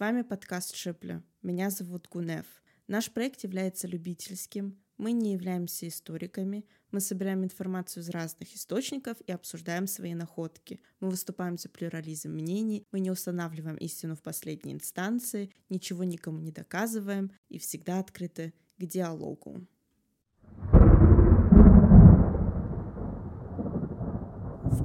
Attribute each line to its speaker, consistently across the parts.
Speaker 1: С вами подкаст Шипля. Меня зовут Гунев. Наш проект является любительским. Мы не являемся историками. Мы собираем информацию из разных источников и обсуждаем свои находки. Мы выступаем за плюрализм мнений. Мы не устанавливаем истину в последней инстанции, ничего никому не доказываем и всегда открыты к диалогу.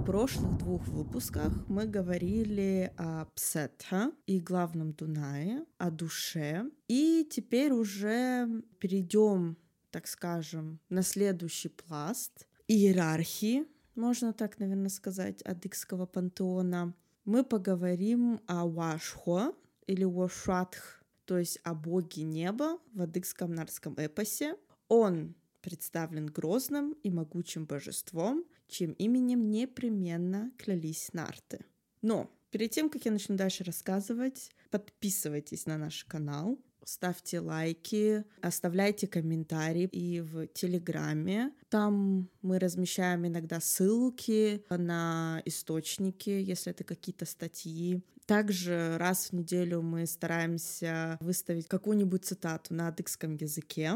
Speaker 1: Прошлых двух выпусках мы говорили о Псетха и главном Дунае, о душе. И теперь уже перейдем, так скажем, на следующий пласт иерархии, можно так, наверное, сказать, адыгского пантеона. Мы поговорим о Вашхо или Вашатх, то есть о боге неба в адыгском нарском эпосе. Он представлен грозным и могучим божеством, чьим именем непременно клялись нарты. Но перед тем, как я начну дальше рассказывать, подписывайтесь на наш канал, ставьте лайки, оставляйте комментарии и в Телеграме. Там мы размещаем иногда ссылки на источники, если это какие-то статьи. Также раз в неделю мы стараемся выставить какую-нибудь цитату на адыгском языке.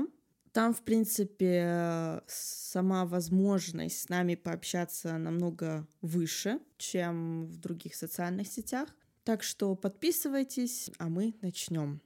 Speaker 1: Там, в принципе, сама возможность с нами пообщаться намного выше, чем в других социальных сетях. Так что подписывайтесь, а мы начнем.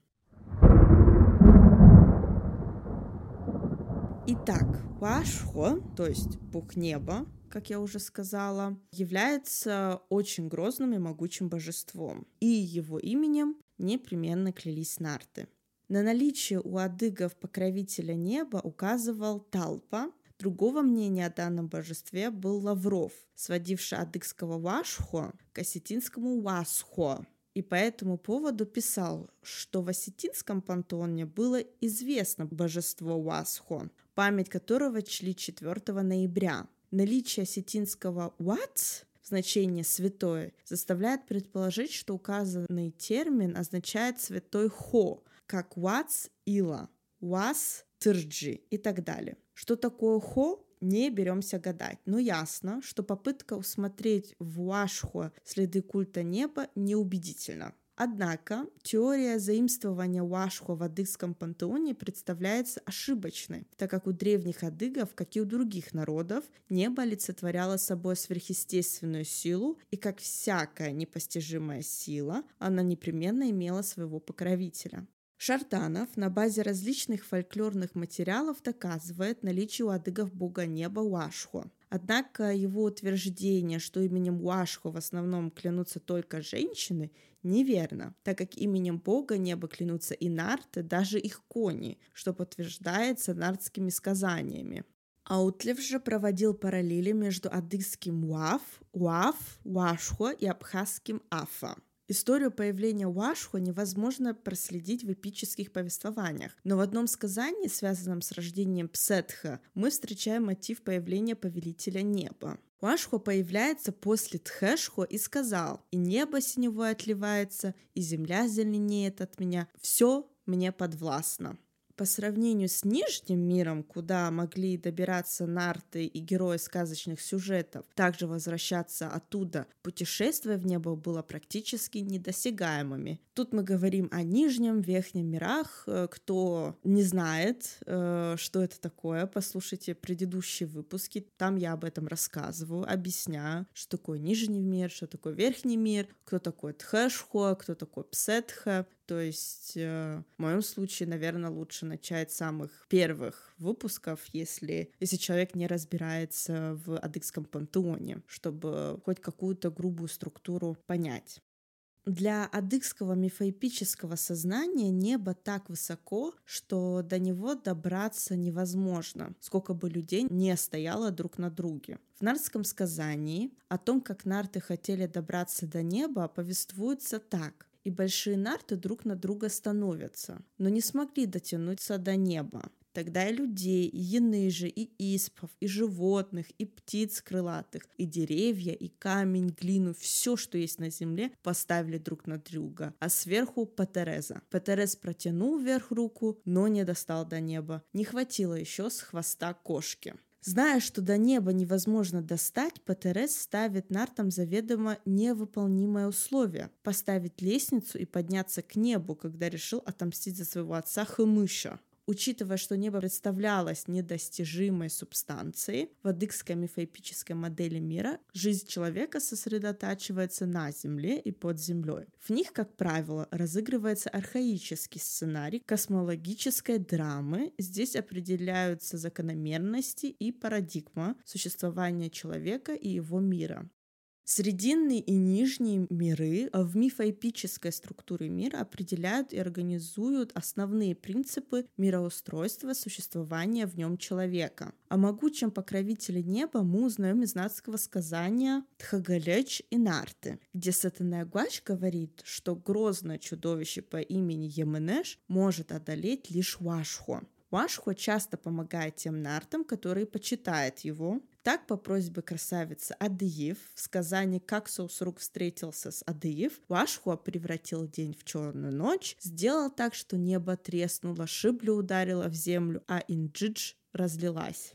Speaker 1: Итак, Вашхо, то есть Бог неба, как я уже сказала, является очень грозным и могучим божеством, и его именем непременно клялись нарты. На наличие у адыгов покровителя неба указывал Талпа. Другого мнения о данном божестве был Лавров, сводивший адыгского Вашхо к осетинскому Васхо. И по этому поводу писал, что в осетинском пантеоне было известно божество Васхо, память которого чли 4 ноября. Наличие осетинского «вац» в значении «святой» заставляет предположить, что указанный термин означает «святой Хо», как What's Ила, Was Тырджи и так далее. Что такое Хо, не беремся гадать, но ясно, что попытка усмотреть в Уашхо следы культа неба неубедительна. Однако теория заимствования Уашхо в адыгском пантеоне представляется ошибочной, так как у древних адыгов, как и у других народов, небо олицетворяло собой сверхъестественную силу, и как всякая непостижимая сила, она непременно имела своего покровителя. Шартанов на базе различных фольклорных материалов доказывает наличие у адыгов бога неба Уашхо. Однако его утверждение, что именем Уашхо в основном клянутся только женщины, неверно, так как именем бога неба клянутся и нарты, даже их кони, что подтверждается нартскими сказаниями. Аутлев же проводил параллели между адыгским Уаф, Уаф, Уашхо и абхазским Афа. Историю появления Уашху невозможно проследить в эпических повествованиях, но в одном сказании, связанном с рождением Псетха, мы встречаем мотив появления Повелителя Неба. Уашхо появляется после Тхэшхо и сказал, «И небо синевое отливается, и земля зеленеет от меня, все мне подвластно» по сравнению с Нижним миром, куда могли добираться нарты и герои сказочных сюжетов, также возвращаться оттуда, путешествие в небо было практически недосягаемыми. Тут мы говорим о Нижнем, Верхнем мирах. Э, кто не знает, э, что это такое, послушайте предыдущие выпуски, там я об этом рассказываю, объясняю, что такое Нижний мир, что такое Верхний мир, кто такой Тхэшхо, кто такой Псетха. То есть э, в моем случае, наверное, лучше начать с самых первых выпусков, если, если человек не разбирается в адыгском пантеоне, чтобы хоть какую-то грубую структуру понять. Для адыгского мифоэпического сознания небо так высоко, что до него добраться невозможно, сколько бы людей не стояло друг на друге. В нардском сказании о том, как нарты хотели добраться до неба, повествуется так и большие нарты друг на друга становятся, но не смогли дотянуться до неба. Тогда и людей, и еныжи, и испов, и животных, и птиц крылатых, и деревья, и камень, глину, все, что есть на земле, поставили друг на друга, а сверху Патереза. Патерез протянул вверх руку, но не достал до неба. Не хватило еще с хвоста кошки. Зная, что до неба невозможно достать, Патерес ставит Нартам заведомо невыполнимое условие — поставить лестницу и подняться к небу, когда решил отомстить за своего отца Хымыша. Учитывая, что небо представлялось недостижимой субстанцией, в адыгской мифоэпической модели мира жизнь человека сосредотачивается на земле и под землей. В них, как правило, разыгрывается архаический сценарий космологической драмы. Здесь определяются закономерности и парадигма существования человека и его мира. Срединные и нижние миры в мифоэпической структуре мира определяют и организуют основные принципы мироустройства существования в нем человека. О могучем покровителе неба мы узнаем из нацкого сказания Тхагалеч и Нарты, где Сатана Гуач говорит, что грозное чудовище по имени Еменеш может одолеть лишь Вашхо. Вашхо часто помогает тем нартам, которые почитают его, так, по просьбе красавицы Адыев, в сказании «Как Соусрук встретился с Адыев», Вашхуа превратил день в черную ночь, сделал так, что небо треснуло, шибля ударила в землю, а Инджидж разлилась.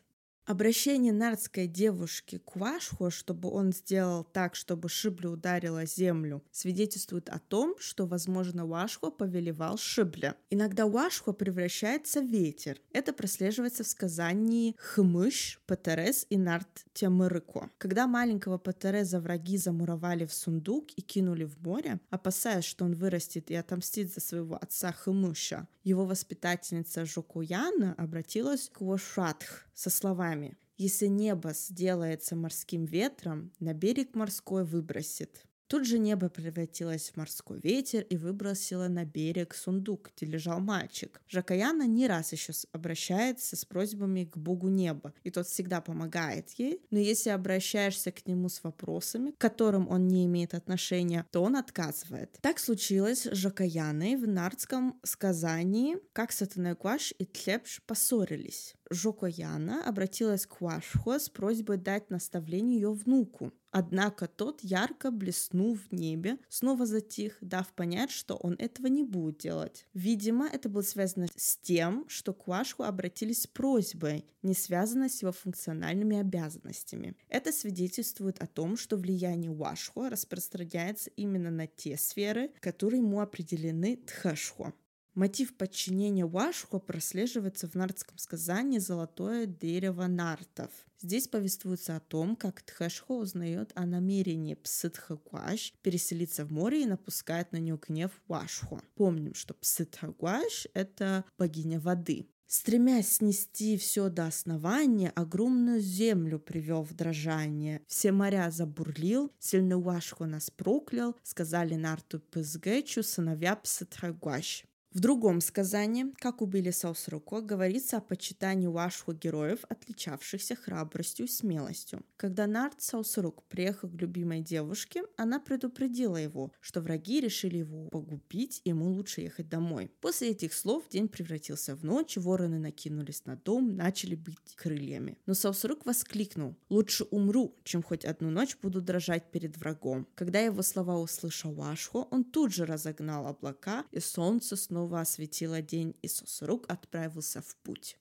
Speaker 1: Обращение нардской девушки к Вашху, чтобы он сделал так, чтобы Шибля ударила землю, свидетельствует о том, что, возможно, Вашху повелевал Шибля. Иногда Вашху превращается в ветер. Это прослеживается в сказании Хмыш, Патерес и Нарт Тямырыко. Когда маленького Патереза враги замуровали в сундук и кинули в море, опасаясь, что он вырастет и отомстит за своего отца Хмыша, его воспитательница Жокуяна обратилась к Вошатх со словами «Если небо сделается морским ветром, на берег морской выбросит». Тут же небо превратилось в морской ветер и выбросило на берег сундук, где лежал мальчик. Жакаяна не раз еще обращается с просьбами к богу неба, и тот всегда помогает ей, но если обращаешься к нему с вопросами, к которым он не имеет отношения, то он отказывает. Так случилось с Жакаяной в нардском сказании, как Сатанайкваш и Тлепш поссорились. Жокояна обратилась к Вашхо с просьбой дать наставление ее внуку. Однако тот, ярко блеснув в небе, снова затих, дав понять, что он этого не будет делать. Видимо, это было связано с тем, что к Вашху обратились с просьбой, не связанной с его функциональными обязанностями. Это свидетельствует о том, что влияние Вашху распространяется именно на те сферы, которые ему определены Тхэшху. Мотив подчинения Вашхо прослеживается в нардском сказании «Золотое дерево нартов». Здесь повествуется о том, как Тхэшхо узнает о намерении Псытхагуаш переселиться в море и напускает на нее гнев Вашхо. Помним, что Псытхагуаш — это богиня воды. Стремясь снести все до основания, огромную землю привел в дрожание. Все моря забурлил, сильный Вашхо нас проклял, сказали Нарту Пызгэчу сыновья Псытрагуаш. В другом сказании, как убили Саусруко, говорится о почитании вашху героев, отличавшихся храбростью и смелостью. Когда Нарт Саусрук приехал к любимой девушке, она предупредила его, что враги решили его погубить, и ему лучше ехать домой. После этих слов день превратился в ночь, вороны накинулись на дом, начали бить крыльями. Но Саусрук воскликнул «Лучше умру, чем хоть одну ночь буду дрожать перед врагом». Когда его слова услышал Вашху, он тут же разогнал облака, и солнце снова снова осветила день, и Сосрук отправился в путь.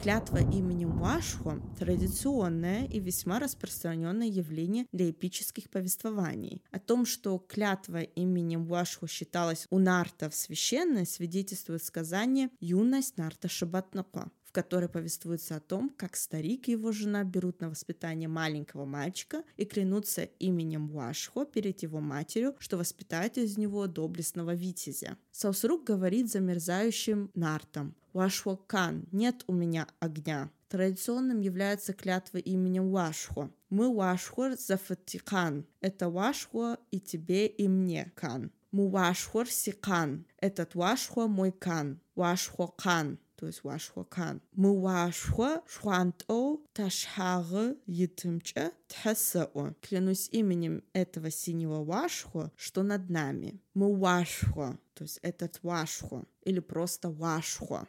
Speaker 1: Клятва именем Вашхо – традиционное и весьма распространенное явление для эпических повествований. О том, что клятва именем Вашхо считалась у нартов священной, свидетельствует сказание «Юность нарта Шабатнако», которой повествуется о том, как старик и его жена берут на воспитание маленького мальчика и клянутся именем Вашхо перед его матерью, что воспитает из него доблестного витязя. Саусрук говорит замерзающим нартом «Вашхо Кан, нет у меня огня». Традиционным является клятва именем Вашхо. Мы Вашхо Зафатикан. Это Вашхо и тебе, и мне, Кан. Мы Вашхор Сикан. Этот Вашхо мой Кан. Вашхо Кан то есть Вашхо Кан. Мы Вашхо Шхуанто Ташхагы Итымча Тхасао. Клянусь именем этого синего Вашхо, что над нами. Мы Вашхо, то есть этот Вашхо, или просто Вашхо.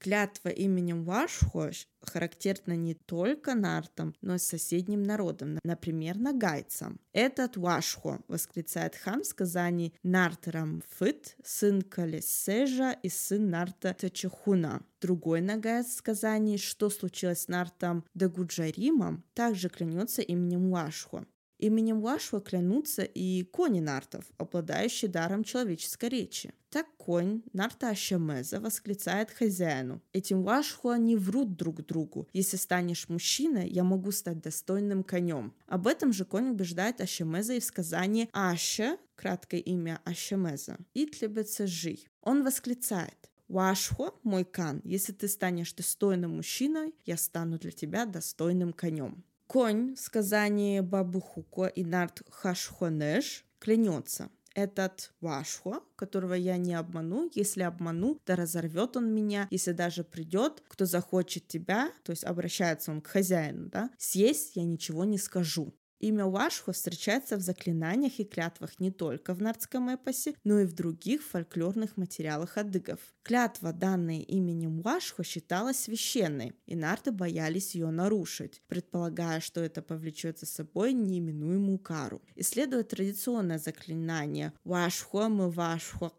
Speaker 1: Клятва именем Вашхо характерна не только нартам, но и соседним народам, например, нагайцам. Этот Вашхо, восклицает хан в сказании Нартарам Фыт, сын Калесежа и сын Нарта Тачахуна. Другой Нагайц в сказании, что случилось с Нартом Дагуджаримом, также клянется именем Вашхо. Именем Вашва клянутся и кони нартов, обладающие даром человеческой речи. Так конь Нарта Ашемеза восклицает хозяину. Этим Вашхуа не врут друг другу. Если станешь мужчиной, я могу стать достойным конем. Об этом же конь убеждает Ашемеза и в сказании Аша, краткое имя Ашемеза, и тлебется жи. Он восклицает. Вашхо, мой кан, если ты станешь достойным мужчиной, я стану для тебя достойным конем. Конь в сказании Бабухуко и Нарт Хашхонеш клянется. Этот Вашхо, которого я не обману, если обману, то разорвет он меня, если даже придет, кто захочет тебя, то есть обращается он к хозяину, да, съесть я ничего не скажу. Имя Вашху встречается в заклинаниях и клятвах не только в нардском эпосе, но и в других фольклорных материалах адыгов. Клятва, данная именем Вашху, считалась священной, и нарды боялись ее нарушить, предполагая, что это повлечет за собой неименуемую кару. Исследуя традиционное заклинание Вашху мы Вашху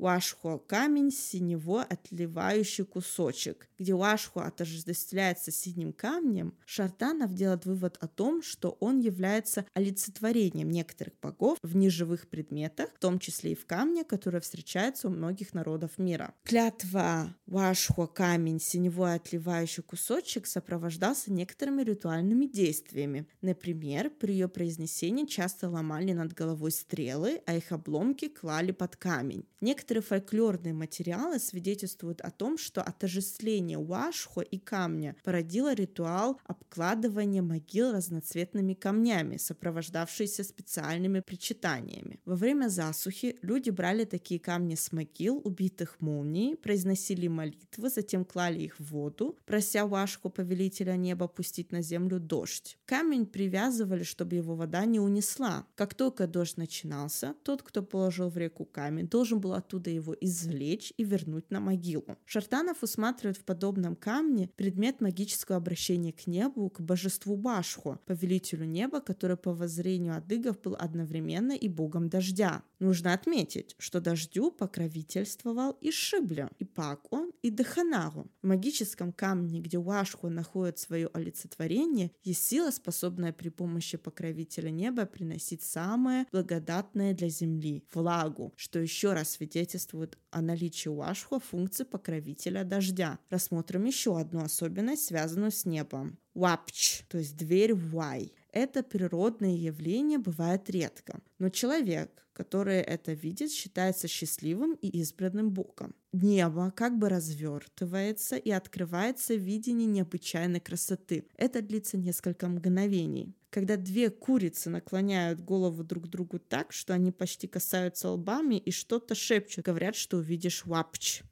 Speaker 1: Уашхо – камень синего отливающий кусочек. Где Уашхо отождествляется синим камнем, Шартанов делает вывод о том, что он является олицетворением некоторых богов в неживых предметах, в том числе и в камне, который встречается у многих народов мира. Клятва Уашхо – камень синевой отливающий кусочек сопровождался некоторыми ритуальными действиями. Например, при ее произнесении часто ломали над головой стрелы, а их обломки клали под камень. Некоторые Некоторые фольклорные материалы свидетельствуют о том, что отождествление Уашхо и камня породило ритуал обкладывания могил разноцветными камнями, сопровождавшийся специальными причитаниями. Во время засухи люди брали такие камни с могил, убитых молнией, произносили молитвы, затем клали их в воду, прося Уашху, повелителя неба, пустить на землю дождь. Камень привязывали, чтобы его вода не унесла. Как только дождь начинался, тот, кто положил в реку камень, должен был оттуда оттуда его извлечь и вернуть на могилу. Шартанов усматривает в подобном камне предмет магического обращения к небу, к божеству Башху, повелителю неба, который по воззрению адыгов был одновременно и богом дождя. Нужно отметить, что дождю покровительствовал и Шибля, и Пако, и Даханару. В магическом камне, где Уашху находит свое олицетворение, есть сила, способная при помощи покровителя неба приносить самое благодатное для земли – влагу, что еще раз свидетельствует свидетельствует о наличии у Ашхуа функции покровителя дождя. Рассмотрим еще одну особенность, связанную с небом. Вапч, то есть дверь Вай. Это природное явление бывает редко, но человек, который это видит, считается счастливым и избранным Богом. Небо как бы развертывается и открывается в видении необычайной красоты. Это длится несколько мгновений когда две курицы наклоняют голову друг другу так, что они почти касаются лбами и что-то шепчут, говорят, что увидишь вапч.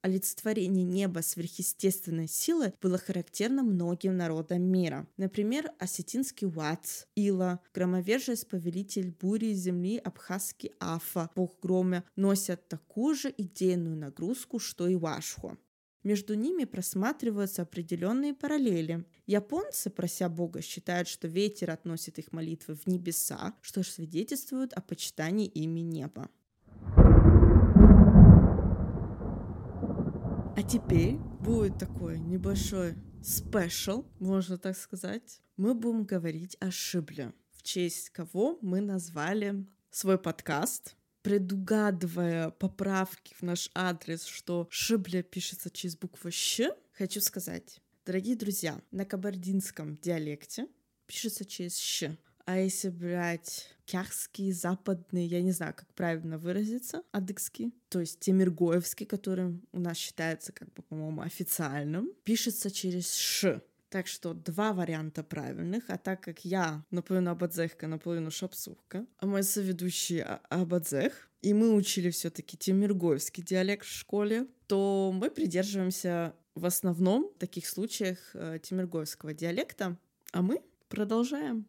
Speaker 1: Олицетворение неба сверхъестественной силы было характерно многим народам мира. Например, осетинский Уац, Ила, громовержец повелитель бури земли абхазский Афа, бог грома, носят такую же идейную нагрузку, что и Вашху. Между ними просматриваются определенные параллели. Японцы, прося Бога, считают, что ветер относит их молитвы в небеса, что свидетельствует о почитании ими неба. А теперь будет такой небольшой спешл, можно так сказать. Мы будем говорить о Шибле, в честь кого мы назвали свой подкаст предугадывая поправки в наш адрес, что Шибля пишется через букву Щ, хочу сказать, дорогие друзья, на кабардинском диалекте пишется через Щ. А если брать кяхский, западный, я не знаю, как правильно выразиться, адыгский, то есть темиргоевский, который у нас считается, как бы, по-моему, официальным, пишется через «ш». Так что два варианта правильных, а так как я наполовину абадзехка, наполовину шапсухка, а мой соведущий а, абадзех, и мы учили все таки темиргоевский диалект в школе, то мы придерживаемся в основном в таких случаях э, темиргоевского диалекта, а мы продолжаем.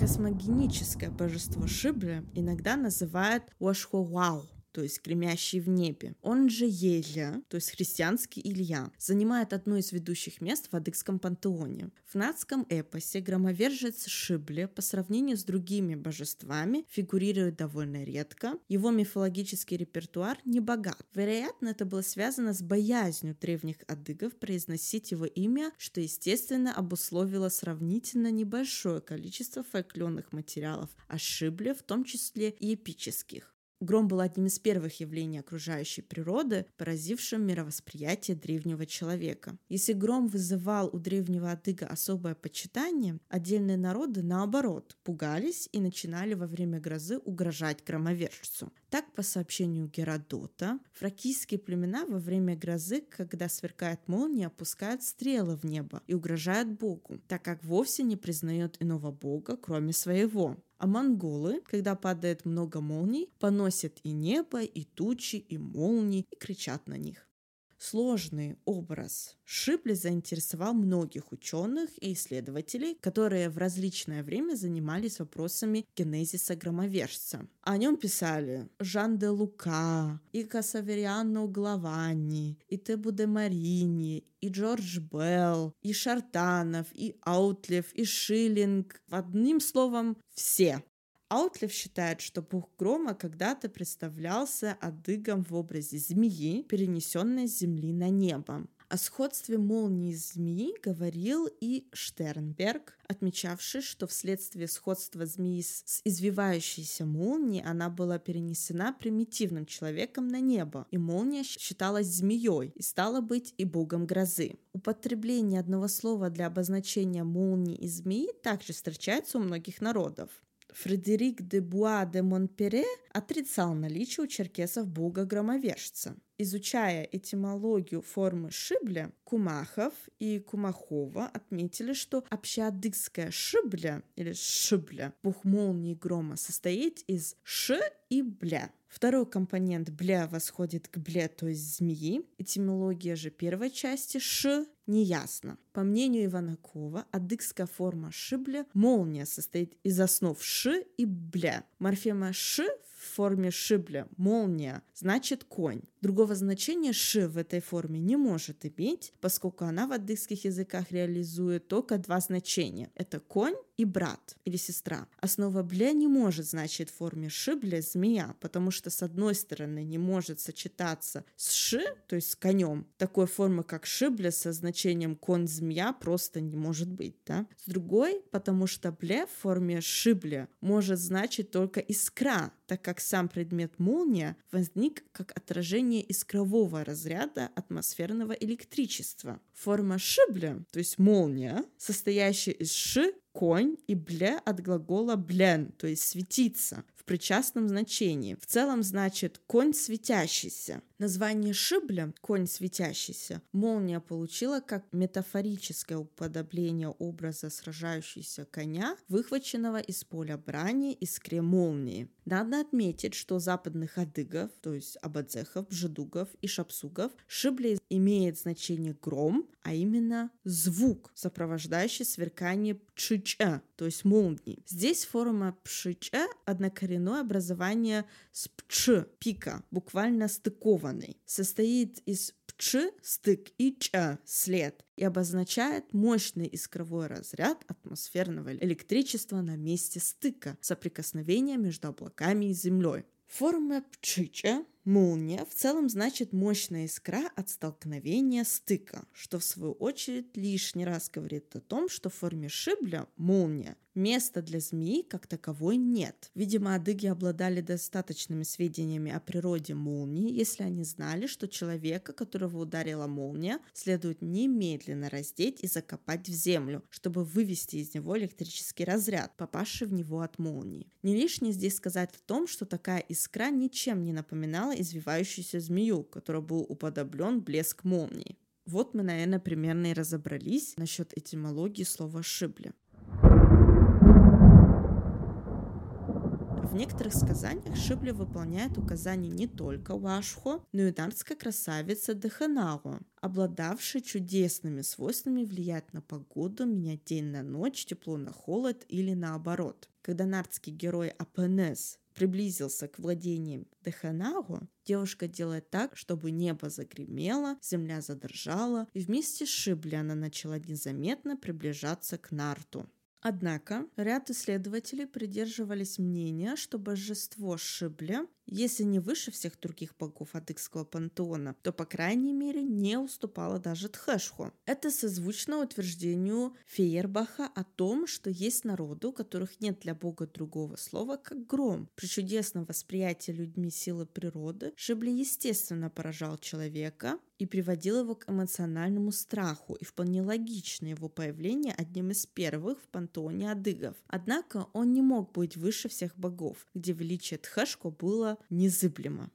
Speaker 1: Космогеническое божество Шибли иногда называют Уашхуау, то есть кремящий в небе. Он же Еля, то есть христианский Илья, занимает одно из ведущих мест в адыгском пантеоне. В нацком эпосе громовержец Шибле по сравнению с другими божествами фигурирует довольно редко. Его мифологический репертуар не богат. Вероятно, это было связано с боязнью древних адыгов произносить его имя, что, естественно, обусловило сравнительно небольшое количество фольклорных материалов о Шибле, в том числе и эпических. Гром был одним из первых явлений окружающей природы, поразившим мировосприятие древнего человека. Если гром вызывал у древнего адыга особое почитание, отдельные народы, наоборот, пугались и начинали во время грозы угрожать громовержцу. Так, по сообщению Геродота, фракийские племена во время грозы, когда сверкает молния, опускают стрелы в небо и угрожают Богу, так как вовсе не признает иного Бога, кроме своего. А монголы, когда падает много молний, поносят и небо, и тучи, и молнии, и кричат на них. Сложный образ Шипли заинтересовал многих ученых и исследователей, которые в различное время занимались вопросами генезиса громовержца. О нем писали Жан де Лука, и Касавериано Главани, и Тебу де Марини, и Джордж Белл, и Шартанов, и Аутлев, и Шиллинг. Одним словом, все. Аутлев считает, что бог грома когда-то представлялся адыгом в образе змеи, перенесенной с земли на небо. О сходстве молнии змеи говорил и Штернберг, отмечавший, что вследствие сходства змеи с извивающейся молнией она была перенесена примитивным человеком на небо, и молния считалась змеей и стала быть и богом грозы. Употребление одного слова для обозначения молнии и змеи также встречается у многих народов. Фредерик де Буа де Монпере отрицал наличие у черкесов бога-громовержца. Изучая этимологию формы шибля, Кумахов и Кумахова отметили, что общеадыгская шибля или шибля, бог молнии грома, состоит из ш и бля. Второй компонент бля восходит к бле, то есть змеи. Этимология же первой части ш неясно. По мнению Иванакова, адыгская форма шибля молния состоит из основ ш и бля. Морфема ш в форме шибля, молния, значит конь. Другого значения ши в этой форме не может иметь, поскольку она в адыгских языках реализует только два значения. Это конь и брат или сестра. Основа бля не может значить в форме шибля змея, потому что с одной стороны не может сочетаться с ши, то есть с конем. Такой формы, как шибля со значением конь-змея просто не может быть. Да? С другой, потому что бля в форме шибля может значить только искра, так как сам предмет молния возник как отражение искрового разряда атмосферного электричества. Форма шибля, то есть молния, состоящая из ши, конь и бле от глагола блен, то есть светиться в причастном значении. В целом значит конь светящийся. Название шибля «конь светящийся» молния получила как метафорическое уподобление образа сражающегося коня, выхваченного из поля брани искре молнии. Надо отметить, что западных адыгов, то есть абадзехов, бжедугов и шапсугов, шибля имеет значение гром, а именно звук, сопровождающий сверкание пшича, то есть молнии. Здесь форма пшича – однокоренное образование с пч, пика, буквально стыкованный. Состоит из пч, стык, и ч, след, и обозначает мощный искровой разряд атмосферного электричества на месте стыка, соприкосновения между облаками и землей. Форма пчича Молния в целом значит мощная искра от столкновения стыка, что в свою очередь лишний раз говорит о том, что в форме шибля молния места для змеи как таковой нет. Видимо, адыги обладали достаточными сведениями о природе молнии, если они знали, что человека, которого ударила молния, следует немедленно раздеть и закопать в землю, чтобы вывести из него электрический разряд, попавший в него от молнии. Не лишнее здесь сказать о том, что такая искра ничем не напоминала напоминала извивающуюся змею, которой был уподоблен блеск молнии. Вот мы, наверное, примерно и разобрались насчет этимологии слова «шибли». В некоторых сказаниях Шибля выполняет указания не только Уашхо, но и нардская красавица Деханао, обладавшая чудесными свойствами влиять на погоду, менять день на ночь, тепло на холод или наоборот. Когда нардский герой Апенес приблизился к владениям Деханагу, девушка делает так, чтобы небо загремело, земля задрожала, и вместе с Шибли она начала незаметно приближаться к Нарту. Однако ряд исследователей придерживались мнения, что божество Шибля если не выше всех других богов адыгского пантеона, то, по крайней мере, не уступала даже Тхэшху. Это созвучно утверждению Фейербаха о том, что есть народы, у которых нет для бога другого слова, как гром. При чудесном восприятии людьми силы природы Шибли естественно поражал человека, и приводил его к эмоциональному страху, и вполне логично его появление одним из первых в пантеоне адыгов. Однако он не мог быть выше всех богов, где величие Тхэшко было незыблемо.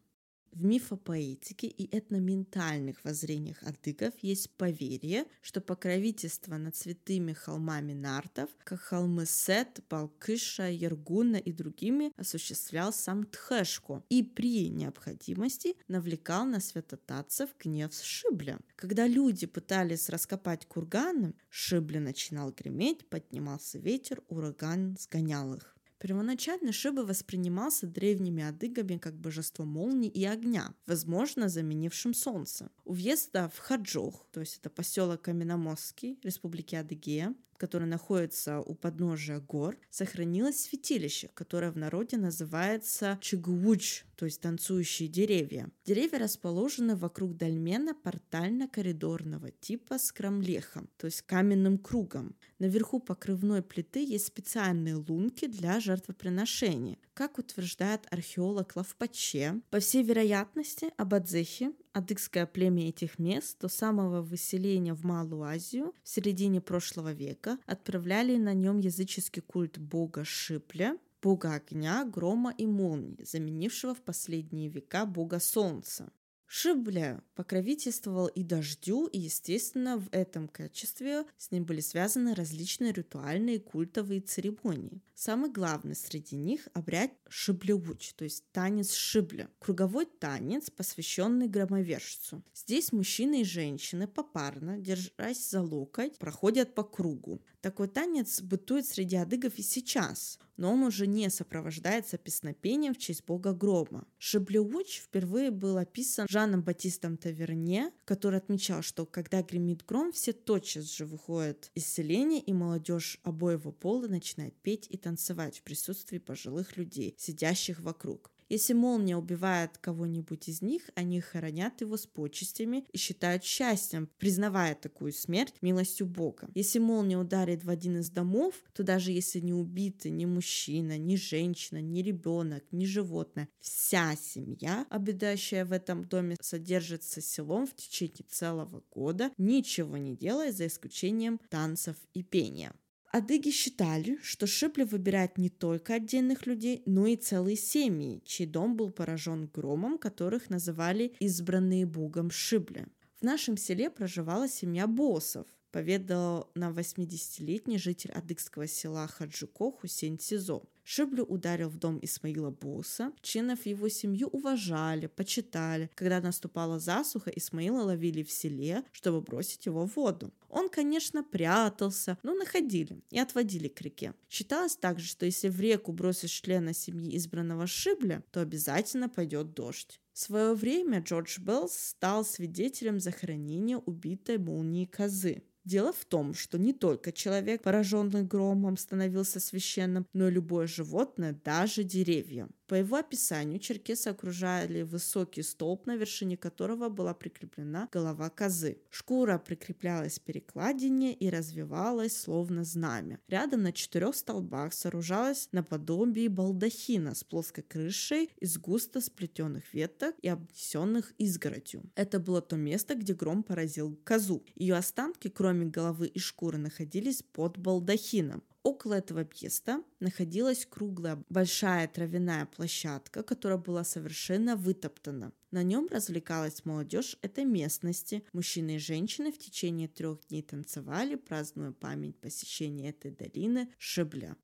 Speaker 1: В мифопоэтике и этноментальных воззрениях адыгов есть поверье, что покровительство над святыми холмами нартов, как холмы Сет, Балкыша, Ергуна и другими, осуществлял сам Тхэшко и при необходимости навлекал на святотатцев гнев Шибля. Когда люди пытались раскопать курганы, Шибля начинал греметь, поднимался ветер, ураган сгонял их. Первоначально Шиба воспринимался древними адыгами как божество молнии и огня, возможно, заменившим солнце. У въезда в Хаджох, то есть это поселок Каменомостский, Республики Адыгея, который находится у подножия гор, сохранилось святилище, которое в народе называется Чигууч, то есть танцующие деревья. Деревья расположены вокруг дольмена портально-коридорного типа с крамлехом, то есть каменным кругом. Наверху покрывной плиты есть специальные лунки для жертвоприношения. Как утверждает археолог Лавпаче, по всей вероятности, Абадзехи адыгское племя этих мест до самого выселения в Малую Азию в середине прошлого века отправляли на нем языческий культ бога Шипля, бога огня, грома и молнии, заменившего в последние века бога солнца. Шибля покровительствовал и дождю, и, естественно, в этом качестве с ним были связаны различные ритуальные культовые церемонии. Самый главный среди них – обряд шиблеуч, то есть танец шибля. Круговой танец, посвященный громовержцу. Здесь мужчины и женщины попарно, держась за локоть, проходят по кругу. Такой танец бытует среди адыгов и сейчас, но он уже не сопровождается песнопением в честь бога грома. Шиблеуч впервые был описан Жаном Батистом Таверне, который отмечал, что когда гремит гром, все тотчас же выходят из селения, и молодежь обоего пола начинает петь и танцевать в присутствии пожилых людей, сидящих вокруг. Если молния убивает кого-нибудь из них, они хоронят его с почестями и считают счастьем, признавая такую смерть милостью Бога. Если молния ударит в один из домов, то даже если не убиты ни мужчина, ни женщина, ни ребенок, ни животное, вся семья, обитающая в этом доме, содержится селом в течение целого года, ничего не делая за исключением танцев и пения. Адыги считали, что Шипли выбирает не только отдельных людей, но и целые семьи, чей дом был поражен громом, которых называли избранные богом Шибли. В нашем селе проживала семья боссов, поведал на 80-летний житель адыгского села Хаджуко Хусейн Сизо. Шиблю ударил в дом Исмаила Боса. Членов его семью уважали, почитали. Когда наступала засуха, Исмаила ловили в селе, чтобы бросить его в воду. Он, конечно, прятался, но находили и отводили к реке. Считалось также, что если в реку бросишь члена семьи избранного Шибля, то обязательно пойдет дождь. В свое время Джордж Белл стал свидетелем захоронения убитой молнии козы. Дело в том, что не только человек, пораженный громом, становился священным, но и любое животное, даже деревья. По его описанию черкесы окружали высокий столб, на вершине которого была прикреплена голова козы. Шкура прикреплялась к перекладине и развивалась словно знамя. Рядом на четырех столбах сооружалось наподобие балдахина с плоской крышей из густо сплетенных веток и обнесенных изгородью. Это было то место, где гром поразил козу. Ее останки, кроме головы и шкуры, находились под балдахином. Около этого места находилась круглая большая травяная площадка, которая была совершенно вытоптана. На нем развлекалась молодежь этой местности. Мужчины и женщины в течение трех дней танцевали, празднуя память посещения этой долины Шибля.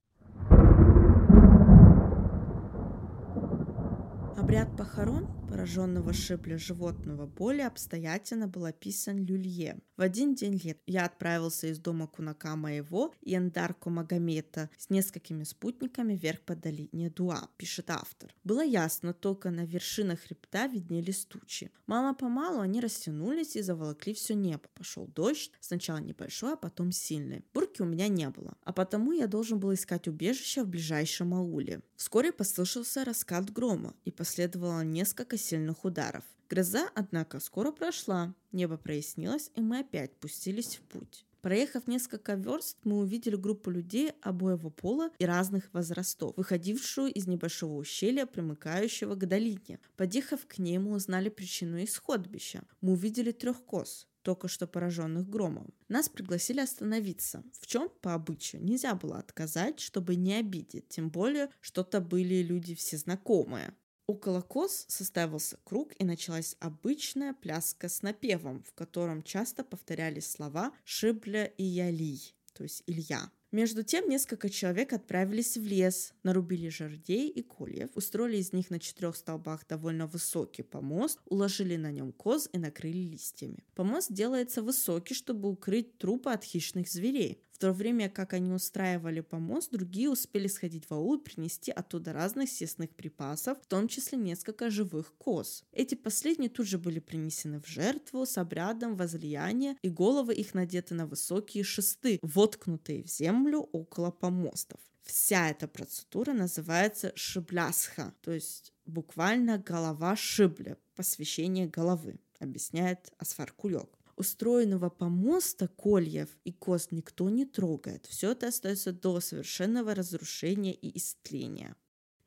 Speaker 1: Обряд похорон пораженного шибля животного более обстоятельно был описан Люлье. В один день лет я отправился из дома кунака моего и Эндарку Магомета с несколькими спутниками вверх по долине Дуа, пишет автор. Было ясно, только на вершинах хребта виднелись тучи. Мало-помалу они растянулись и заволокли все небо. Пошел дождь, сначала небольшой, а потом сильный. Бурки у меня не было, а потому я должен был искать убежище в ближайшем ауле. Вскоре послышался раскат грома и последовало несколько сильных ударов. Гроза, однако, скоро прошла, небо прояснилось, и мы опять пустились в путь. Проехав несколько верст, мы увидели группу людей обоего пола и разных возрастов, выходившую из небольшого ущелья, примыкающего к долине. Подъехав к ней, мы узнали причину их сходбища. Мы увидели трех коз, только что пораженных громом. Нас пригласили остановиться, в чем, по обычаю, нельзя было отказать, чтобы не обидеть, тем более, что-то были люди все знакомые. Около коз составился круг и началась обычная пляска с напевом, в котором часто повторялись слова «Шибля» и «Яли», то есть «Илья». Между тем несколько человек отправились в лес, нарубили жердей и кольев, устроили из них на четырех столбах довольно высокий помост, уложили на нем коз и накрыли листьями. Помост делается высокий, чтобы укрыть трупы от хищных зверей то время как они устраивали помост, другие успели сходить в аул и принести оттуда разных съестных припасов, в том числе несколько живых коз. Эти последние тут же были принесены в жертву с обрядом возлияния, и головы их надеты на высокие шесты, воткнутые в землю около помостов. Вся эта процедура называется шиблясха, то есть буквально голова шибля, посвящение головы, объясняет Асфар Кулек устроенного помоста кольев и кост никто не трогает. Все это остается до совершенного разрушения и истления.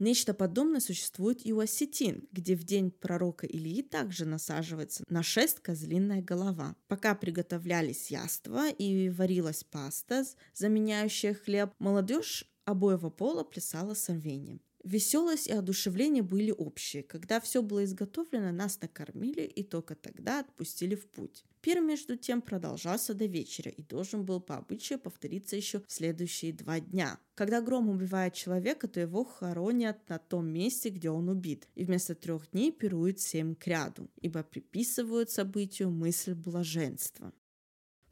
Speaker 1: Нечто подобное существует и у осетин, где в день пророка Ильи также насаживается на шест козлиная голова. Пока приготовлялись яства и варилась паста, заменяющая хлеб, молодежь обоего пола плясала с рвением. Веселость и одушевление были общие. Когда все было изготовлено, нас накормили и только тогда отпустили в путь. Пир, между тем, продолжался до вечера и должен был по обычаю повториться еще в следующие два дня. Когда гром убивает человека, то его хоронят на том месте, где он убит, и вместо трех дней пируют семь к ряду, ибо приписывают событию мысль блаженства.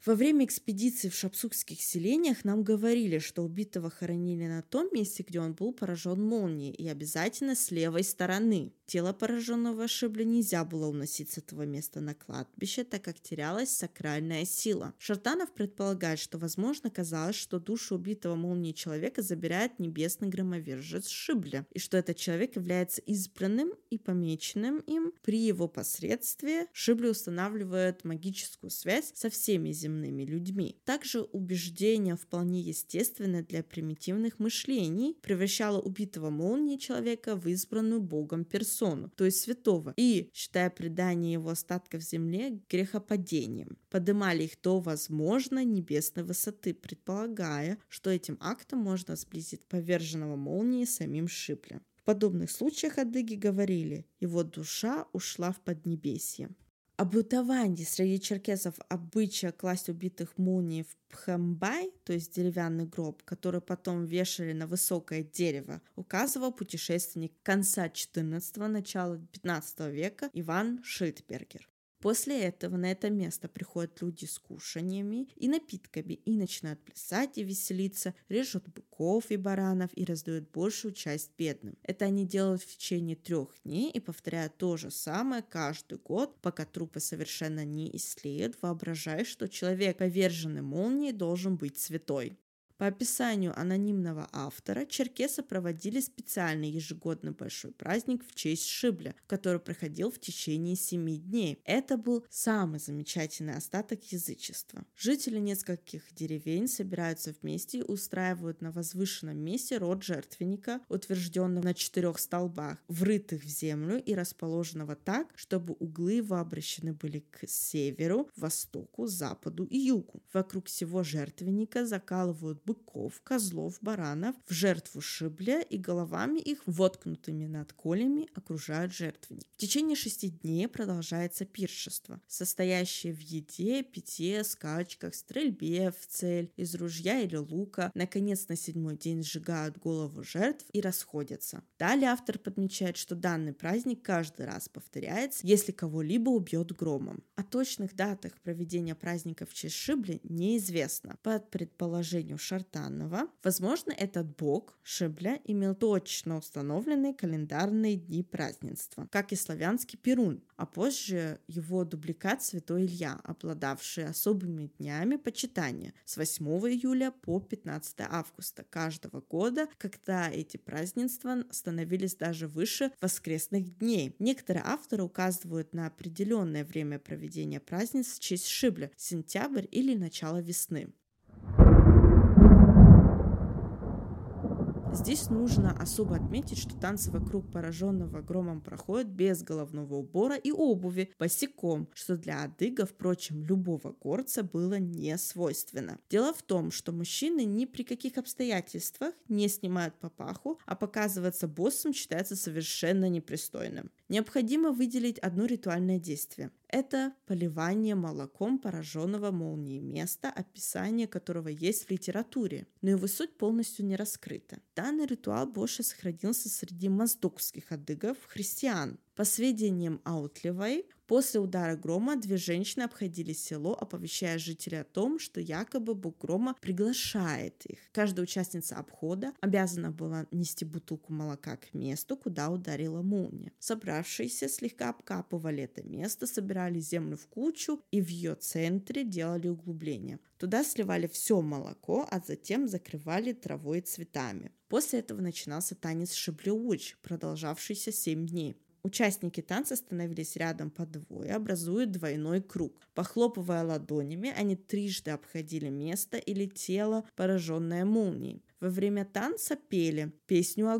Speaker 1: Во время экспедиции в шапсукских селениях нам говорили, что убитого хоронили на том месте, где он был поражен молнией, и обязательно с левой стороны. Тело пораженного Шибля нельзя было уносить с этого места на кладбище, так как терялась сакральная сила. Шартанов предполагает, что, возможно, казалось, что душу убитого молнией человека забирает небесный громовержец Шибля, и что этот человек является избранным и помеченным им. При его посредстве Шибли устанавливает магическую связь со всеми земными людьми. Также убеждение вполне естественное для примитивных мышлений превращало убитого молнией человека в избранную Богом персону то есть святого, и, считая предание его остатков земле грехопадением, подымали их до, возможно, небесной высоты, предполагая, что этим актом можно сблизить поверженного молнии самим Шиплем. В подобных случаях адыги говорили «его душа ушла в поднебесье». О бытовании среди черкесов обычая класть убитых молнией в пхамбай, то есть деревянный гроб, который потом вешали на высокое дерево, указывал путешественник конца XIV – начала XV века Иван Шильдбергер. После этого на это место приходят люди с кушаниями и напитками и начинают плясать и веселиться, режут быков и баранов и раздают большую часть бедным. Это они делают в течение трех дней и повторяют то же самое каждый год, пока трупы совершенно не истлеют, воображая, что человек, поверженный молнией, должен быть святой. По описанию анонимного автора, черкесы проводили специальный ежегодный большой праздник в честь Шибля, который проходил в течение семи дней. Это был самый замечательный остаток язычества. Жители нескольких деревень собираются вместе и устраивают на возвышенном месте род жертвенника, утвержденного на четырех столбах, врытых в землю и расположенного так, чтобы углы его обращены были к северу, востоку, западу и югу. Вокруг всего жертвенника закалывают бык быков, козлов, баранов в жертву Шибле и головами их, воткнутыми над колями, окружают жертвенник. В течение шести дней продолжается пиршество, состоящее в еде, питье, скачках, стрельбе в цель из ружья или лука. Наконец, на седьмой день сжигают голову жертв и расходятся. Далее автор подмечает, что данный праздник каждый раз повторяется, если кого-либо убьет громом. О точных датах проведения праздника в честь Шибли неизвестно. Под предположением Шартанова, возможно, этот бог Шибля имел точно установленные календарные дни празднества, как и славянский Перун, а позже его дубликат Святой Илья, обладавший особыми днями почитания с 8 июля по 15 августа каждого года, когда эти празднества становились даже выше воскресных дней. Некоторые авторы указывают на определенное время проведения праздниц в честь Шибля – сентябрь или начало весны. Здесь нужно особо отметить, что танцы вокруг пораженного громом проходят без головного убора и обуви, босиком, что для адыга, впрочем, любого горца было не свойственно. Дело в том, что мужчины ни при каких обстоятельствах не снимают папаху, а показываться боссом считается совершенно непристойным. Необходимо выделить одно ритуальное действие. Это поливание молоком пораженного молнией места, описание которого есть в литературе, но его суть полностью не раскрыта. Данный ритуал больше сохранился среди моздокских адыгов, христиан. По сведениям Аутлевой, После удара грома две женщины обходили село, оповещая жителей о том, что якобы бог грома приглашает их. Каждая участница обхода обязана была нести бутылку молока к месту, куда ударила молния. Собравшиеся слегка обкапывали это место, собирали землю в кучу и в ее центре делали углубление. Туда сливали все молоко, а затем закрывали травой и цветами. После этого начинался танец шиблеуч, продолжавшийся 7 дней. Участники танца становились рядом по двое, образуя двойной круг. Похлопывая ладонями, они трижды обходили место или тело, пораженное молнией. Во время танца пели песню о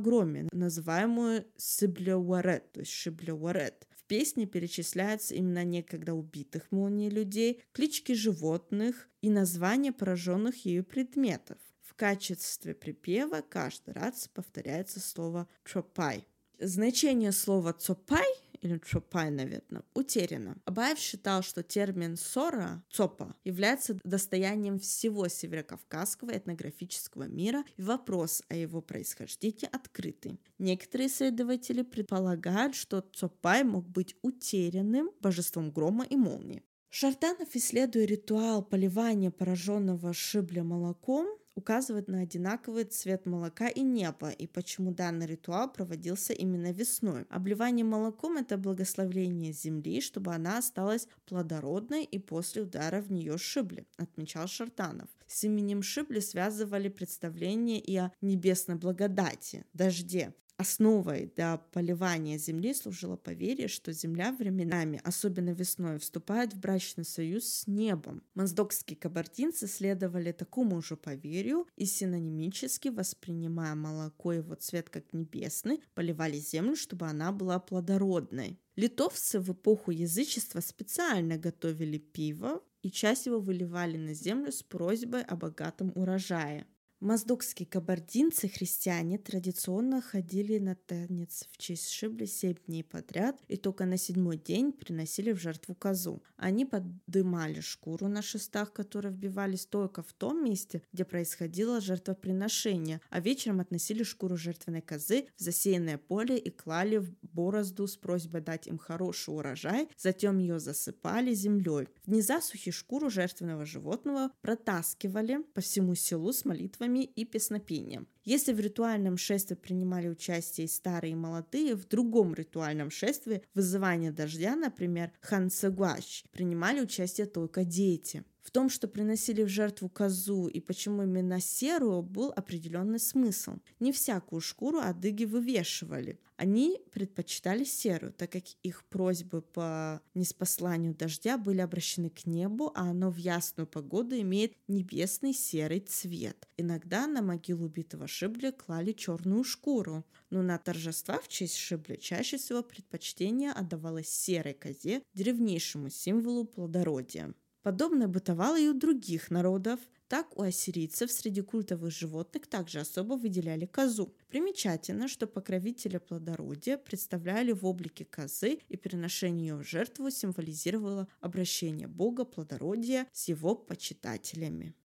Speaker 1: называемую Сиблеуарет, то есть Шиблеуарет. В песне перечисляются имена некогда убитых молнией людей, клички животных и названия пораженных ею предметов. В качестве припева каждый раз повторяется слово «тропай», Значение слова «цопай» или «чопай», наверное, утеряно. Абаев считал, что термин «сора» «цопа» является достоянием всего северокавказского этнографического мира, и вопрос о его происхождении открытый. Некоторые исследователи предполагают, что Цопай мог быть утерянным божеством грома и молнии. Шартанов, исследуя ритуал поливания пораженного шибля молоком, указывает на одинаковый цвет молока и неба, и почему данный ритуал проводился именно весной. Обливание молоком – это благословление земли, чтобы она осталась плодородной и после удара в нее шибли, отмечал Шартанов. С именем шибли связывали представление и о небесной благодати, дожде, Основой для поливания земли служило поверье, что земля временами, особенно весной, вступает в брачный союз с небом. Моздокские кабардинцы следовали такому же поверью и синонимически, воспринимая молоко и его цвет как небесный, поливали землю, чтобы она была плодородной. Литовцы в эпоху язычества специально готовили пиво и часть его выливали на землю с просьбой о богатом урожае. Моздокские кабардинцы, христиане, традиционно ходили на танец в честь Шибли семь дней подряд и только на седьмой день приносили в жертву козу. Они подымали шкуру на шестах, которые вбивались только в том месте, где происходило жертвоприношение, а вечером относили шкуру жертвенной козы в засеянное поле и клали в борозду с просьбой дать им хороший урожай, затем ее засыпали землей. В дни засухи шкуру жертвенного животного протаскивали по всему селу с молитвами молитвами и песнопением. Если в ритуальном шествии принимали участие и старые, и молодые, в другом ритуальном шествии, вызывание дождя, например, хансагуач, принимали участие только дети. В том, что приносили в жертву козу и почему именно серую, был определенный смысл. Не всякую шкуру адыги вывешивали. Они предпочитали серую, так как их просьбы по неспосланию дождя были обращены к небу, а оно в ясную погоду имеет небесный серый цвет. Иногда на могилу убитого Шибли клали черную шкуру, но на торжества в честь Шибли чаще всего предпочтение отдавалось серой козе, древнейшему символу плодородия. Подобное бытовало и у других народов. Так у ассирийцев среди культовых животных также особо выделяли козу. Примечательно, что покровителя плодородия представляли в облике козы, и приношение ее в жертву символизировало обращение бога плодородия с его почитателями.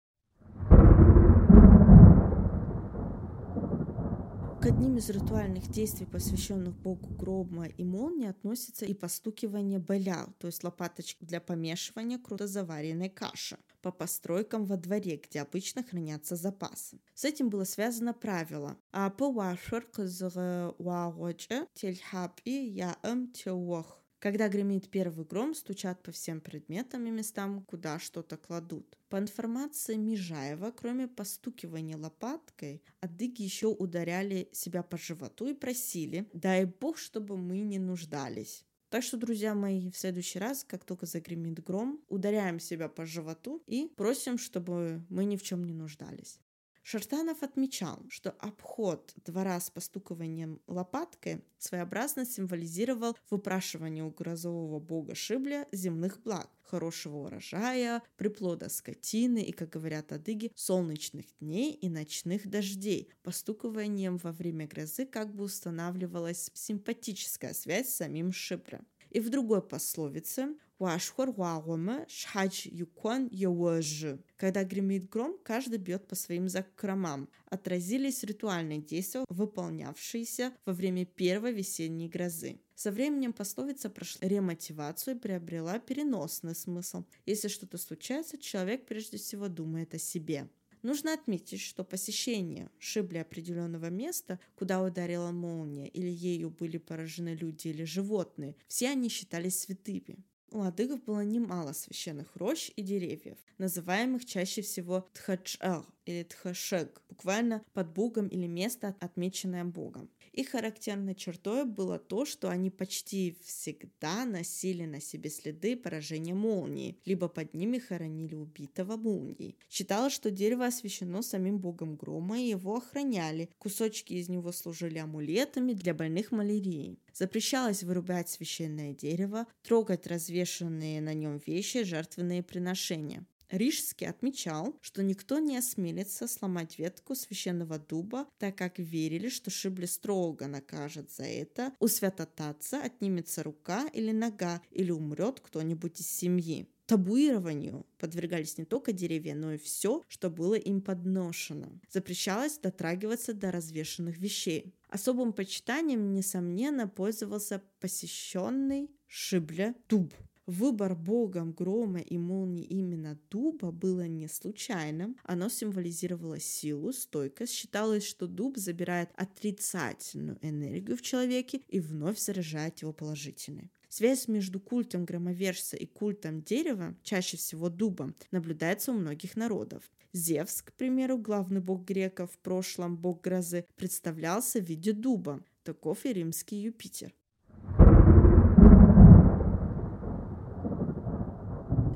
Speaker 1: Одним из ритуальных действий, посвященных богу грома и молнии, относится и постукивание белял, то есть лопаточек для помешивания круто заваренной каши по постройкам во дворе, где обычно хранятся запасы. С этим было связано правило а когда гремит первый гром, стучат по всем предметам и местам, куда что-то кладут. По информации Межаева, кроме постукивания лопаткой, адыги еще ударяли себя по животу и просили «дай бог, чтобы мы не нуждались». Так что, друзья мои, в следующий раз, как только загремит гром, ударяем себя по животу и просим, чтобы мы ни в чем не нуждались. Шартанов отмечал, что обход двора с постукиванием лопаткой своеобразно символизировал выпрашивание у грозового бога Шибля земных благ, хорошего урожая, приплода скотины и, как говорят адыги, солнечных дней и ночных дождей. Постукиванием во время грозы как бы устанавливалась симпатическая связь с самим Шиблем. И в другой пословице Уашхор Уагома Шхадж Юкон Йоожи. Когда гремит гром, каждый бьет по своим закромам. Отразились ритуальные действия, выполнявшиеся во время первой весенней грозы. Со временем пословица прошла ремотивацию и приобрела переносный смысл. Если что-то случается, человек прежде всего думает о себе. Нужно отметить, что посещение шибли определенного места, куда ударила молния, или ею были поражены люди или животные, все они считались святыми. У адыгов было немало священных рощ и деревьев, называемых чаще всего тхачэр или тхашек, буквально под богом или место, отмеченное богом. Их характерной чертой было то, что они почти всегда носили на себе следы поражения молнии, либо под ними хоронили убитого молнией. Считалось, что дерево освящено самим богом грома и его охраняли. Кусочки из него служили амулетами для больных малярией. Запрещалось вырубать священное дерево, трогать развешенные на нем вещи, жертвенные приношения. Рижский отмечал, что никто не осмелится сломать ветку священного дуба, так как верили, что Шибли строго накажет за это, у святотатца отнимется рука или нога, или умрет кто-нибудь из семьи. Табуированию подвергались не только деревья, но и все, что было им подношено. Запрещалось дотрагиваться до развешенных вещей. Особым почитанием, несомненно, пользовался посещенный Шибля дуб. Выбор богом грома и молнии именно дуба было не случайным. Оно символизировало силу, стойкость. Считалось, что дуб забирает отрицательную энергию в человеке и вновь заряжает его положительной. Связь между культом громовержца и культом дерева, чаще всего дуба, наблюдается у многих народов. Зевс, к примеру, главный бог греков, в прошлом бог грозы, представлялся в виде дуба. Таков и римский Юпитер.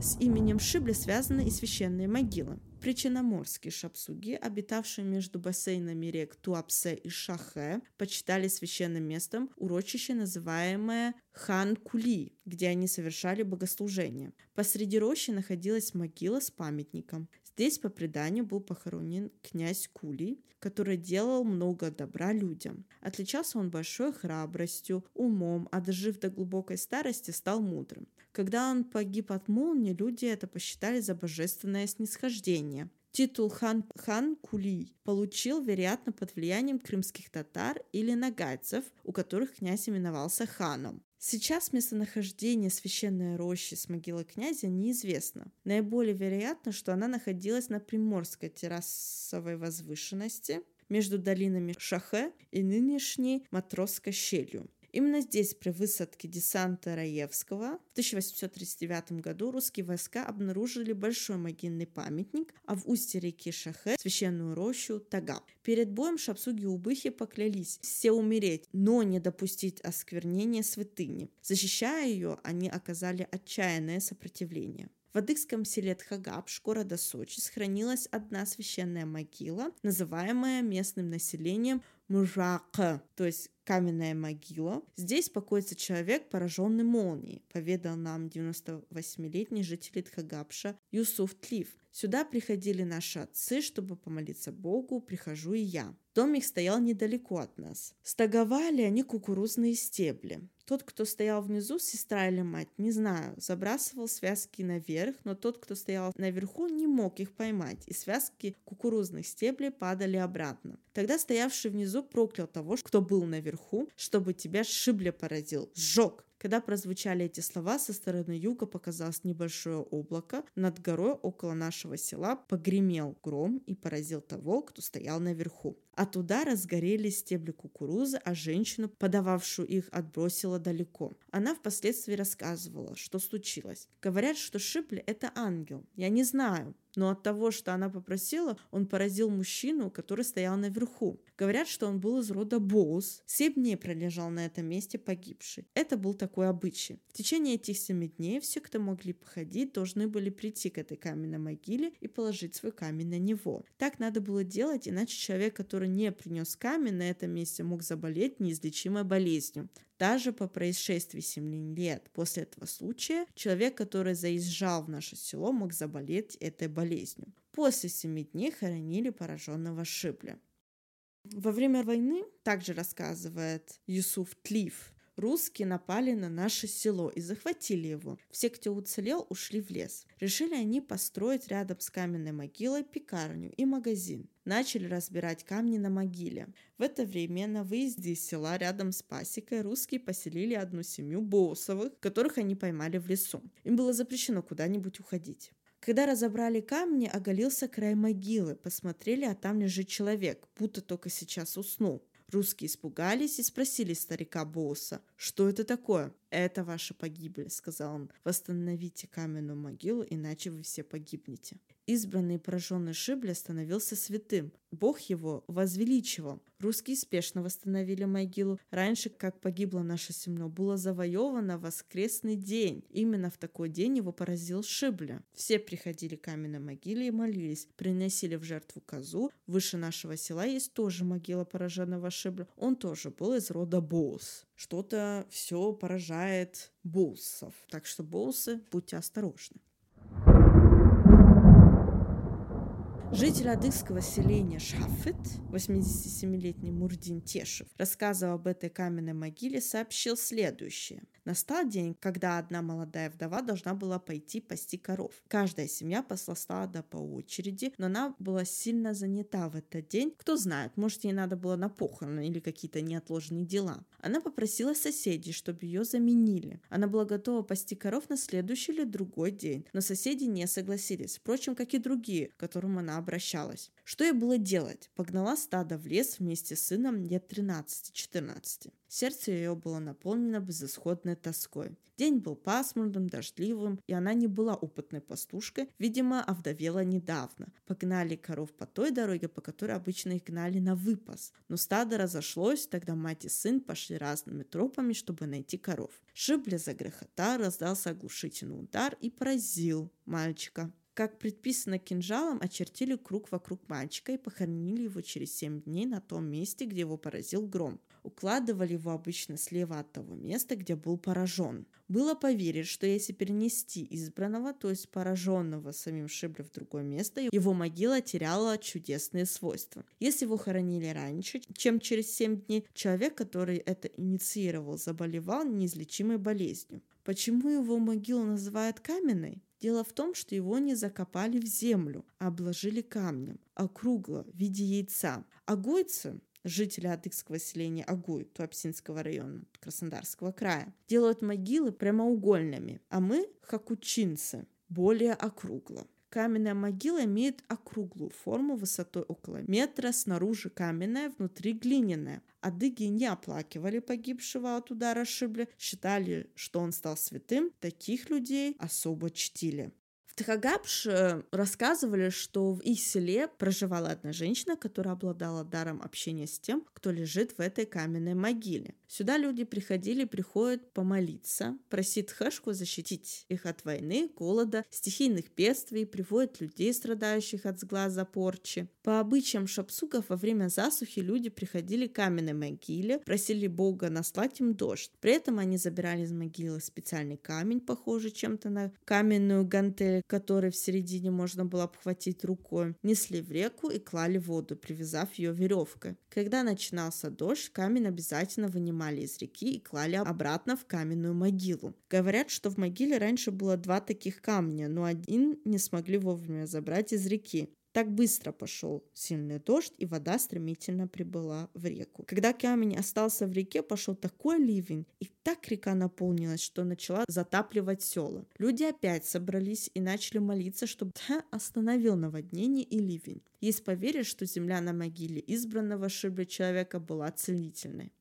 Speaker 1: С именем Шибли связаны и священные могилы. Причиноморские шапсуги, обитавшие между бассейнами рек Туапсе и Шахе, почитали священным местом урочище, называемое Хан-Кули, где они совершали богослужение. Посреди рощи находилась могила с памятником. Здесь, по преданию, был похоронен князь Кули, который делал много добра людям. Отличался он большой храбростью, умом, а дожив до глубокой старости, стал мудрым. Когда он погиб от молнии, люди это посчитали за божественное снисхождение. Титул хан, хан Кули получил, вероятно, под влиянием крымских татар или нагайцев, у которых князь именовался ханом. Сейчас местонахождение священной рощи с могилой князя неизвестно. Наиболее вероятно, что она находилась на приморской террасовой возвышенности между долинами Шахе и нынешней Матросской щелью. Именно здесь, при высадке десанта Раевского, в 1839 году русские войска обнаружили большой могильный памятник, а в устье реки Шахе священную рощу Тагал. Перед боем шапсуги Убыхи поклялись все умереть, но не допустить осквернения святыни. Защищая ее, они оказали отчаянное сопротивление. В адыгском селе Тхагапш города Сочи сохранилась одна священная могила, называемая местным населением мжак, то есть каменная могила. Здесь покоится человек, пораженный молнией, поведал нам 98-летний житель Тхагапша Юсуф Тлив. Сюда приходили наши отцы, чтобы помолиться Богу, прихожу и я. Дом их стоял недалеко от нас. Стоговали они кукурузные стебли. Тот, кто стоял внизу, сестра или мать, не знаю, забрасывал связки наверх, но тот, кто стоял наверху, не мог их поймать, и связки кукурузных стеблей падали обратно. Тогда стоявший внизу проклял того, кто был наверху, чтобы тебя шибля поразил, сжег. Когда прозвучали эти слова, со стороны юга показалось небольшое облако. Над горой около нашего села погремел гром и поразил того, кто стоял наверху. От удара сгорели стебли кукурузы, а женщину, подававшую их, отбросила далеко. Она впоследствии рассказывала, что случилось. Говорят, что Шипли – это ангел. Я не знаю, но от того, что она попросила, он поразил мужчину, который стоял наверху. Говорят, что он был из рода Боус. Семь дней пролежал на этом месте погибший. Это был такой обычай. В течение этих семи дней все, кто могли походить, должны были прийти к этой каменной могиле и положить свой камень на него. Так надо было делать, иначе человек, который не принес камень на этом месте, мог заболеть неизлечимой болезнью. Даже по происшествии 7 лет после этого случая человек, который заезжал в наше село, мог заболеть этой болезнью. После семи дней хоронили пораженного Шибля. Во время войны, также рассказывает Юсуф Тлиф, русские напали на наше село и захватили его. Все, кто уцелел, ушли в лес. Решили они построить рядом с каменной могилой пекарню и магазин. Начали разбирать камни на могиле. В это время на выезде из села рядом с пасекой русские поселили одну семью боссовых, которых они поймали в лесу. Им было запрещено куда-нибудь уходить. Когда разобрали камни, оголился край могилы. Посмотрели, а там лежит человек, будто только сейчас уснул. Русские испугались и спросили старика Босса, что это такое? «Это ваша погибель», — сказал он. «Восстановите каменную могилу, иначе вы все погибнете». Избранный пораженный Шибля становился святым. Бог его возвеличивал. Русские спешно восстановили могилу. Раньше, как погибло наше семно, было завоевано воскресный день. Именно в такой день его поразил Шибля. Все приходили к каменной могиле и молились. Приносили в жертву козу. Выше нашего села есть тоже могила пораженного Шибля. Он тоже был из рода Боус. Что-то все поражает боусов. Так что боусы, будьте осторожны. Житель адыгского селения Шафет, 87-летний Мурдин Тешев, рассказывая об этой каменной могиле, сообщил следующее. Настал день, когда одна молодая вдова должна была пойти пасти коров. Каждая семья посла стада по очереди, но она была сильно занята в этот день. Кто знает, может ей надо было на похороны или какие-то неотложные дела. Она попросила соседей, чтобы ее заменили. Она была готова пасти коров на следующий или другой день, но соседи не согласились, впрочем, как и другие, которым она обращалась. Что ей было делать? Погнала стадо в лес вместе с сыном лет 13-14. Сердце ее было наполнено безысходной тоской. День был пасмурным, дождливым, и она не была опытной пастушкой, видимо, овдовела недавно. Погнали коров по той дороге, по которой обычно их гнали на выпас. Но стадо разошлось, тогда мать и сын пошли разными тропами, чтобы найти коров. Шибля загрохотал, раздался оглушительный удар и поразил мальчика. Как предписано кинжалом, очертили круг вокруг мальчика и похоронили его через семь дней на том месте, где его поразил гром. Укладывали его обычно слева от того места, где был поражен. Было поверить, что если перенести избранного, то есть пораженного самим Шибля в другое место, его могила теряла чудесные свойства. Если его хоронили раньше, чем через семь дней, человек, который это инициировал, заболевал неизлечимой болезнью. Почему его могилу называют каменной? Дело в том, что его не закопали в землю, а обложили камнем, округло, в виде яйца. Агойцы, жители адыгского селения Агуй, Туапсинского района Краснодарского края, делают могилы прямоугольными, а мы, хакучинцы, более округло. Каменная могила имеет округлую форму высотой около метра, снаружи каменная, внутри глиняная. Адыги не оплакивали погибшего от удара шибли, считали, что он стал святым, таких людей особо чтили. В Тхагапш рассказывали, что в их селе проживала одна женщина, которая обладала даром общения с тем, кто лежит в этой каменной могиле. Сюда люди приходили, приходят помолиться, просить Хэшку защитить их от войны, голода, стихийных бедствий, приводят людей, страдающих от сглаза порчи. По обычаям шапсуков во время засухи люди приходили к каменной могиле, просили Бога наслать им дождь. При этом они забирали из могилы специальный камень, похожий чем-то на каменную гантель, который в середине можно было обхватить рукой, несли в реку и клали в воду, привязав ее веревкой. Когда начинался дождь, камень обязательно вынимали из реки и клали обратно в каменную могилу. Говорят, что в могиле раньше было два таких камня, но один не смогли вовремя забрать из реки. Так быстро пошел сильный дождь, и вода стремительно прибыла в реку. Когда камень остался в реке, пошел такой ливень, и так река наполнилась, что начала затапливать села. Люди опять собрались и начали молиться, чтобы Тха остановил наводнение и ливень. Есть поверье, что земля на могиле избранного Шибли человека была целительной.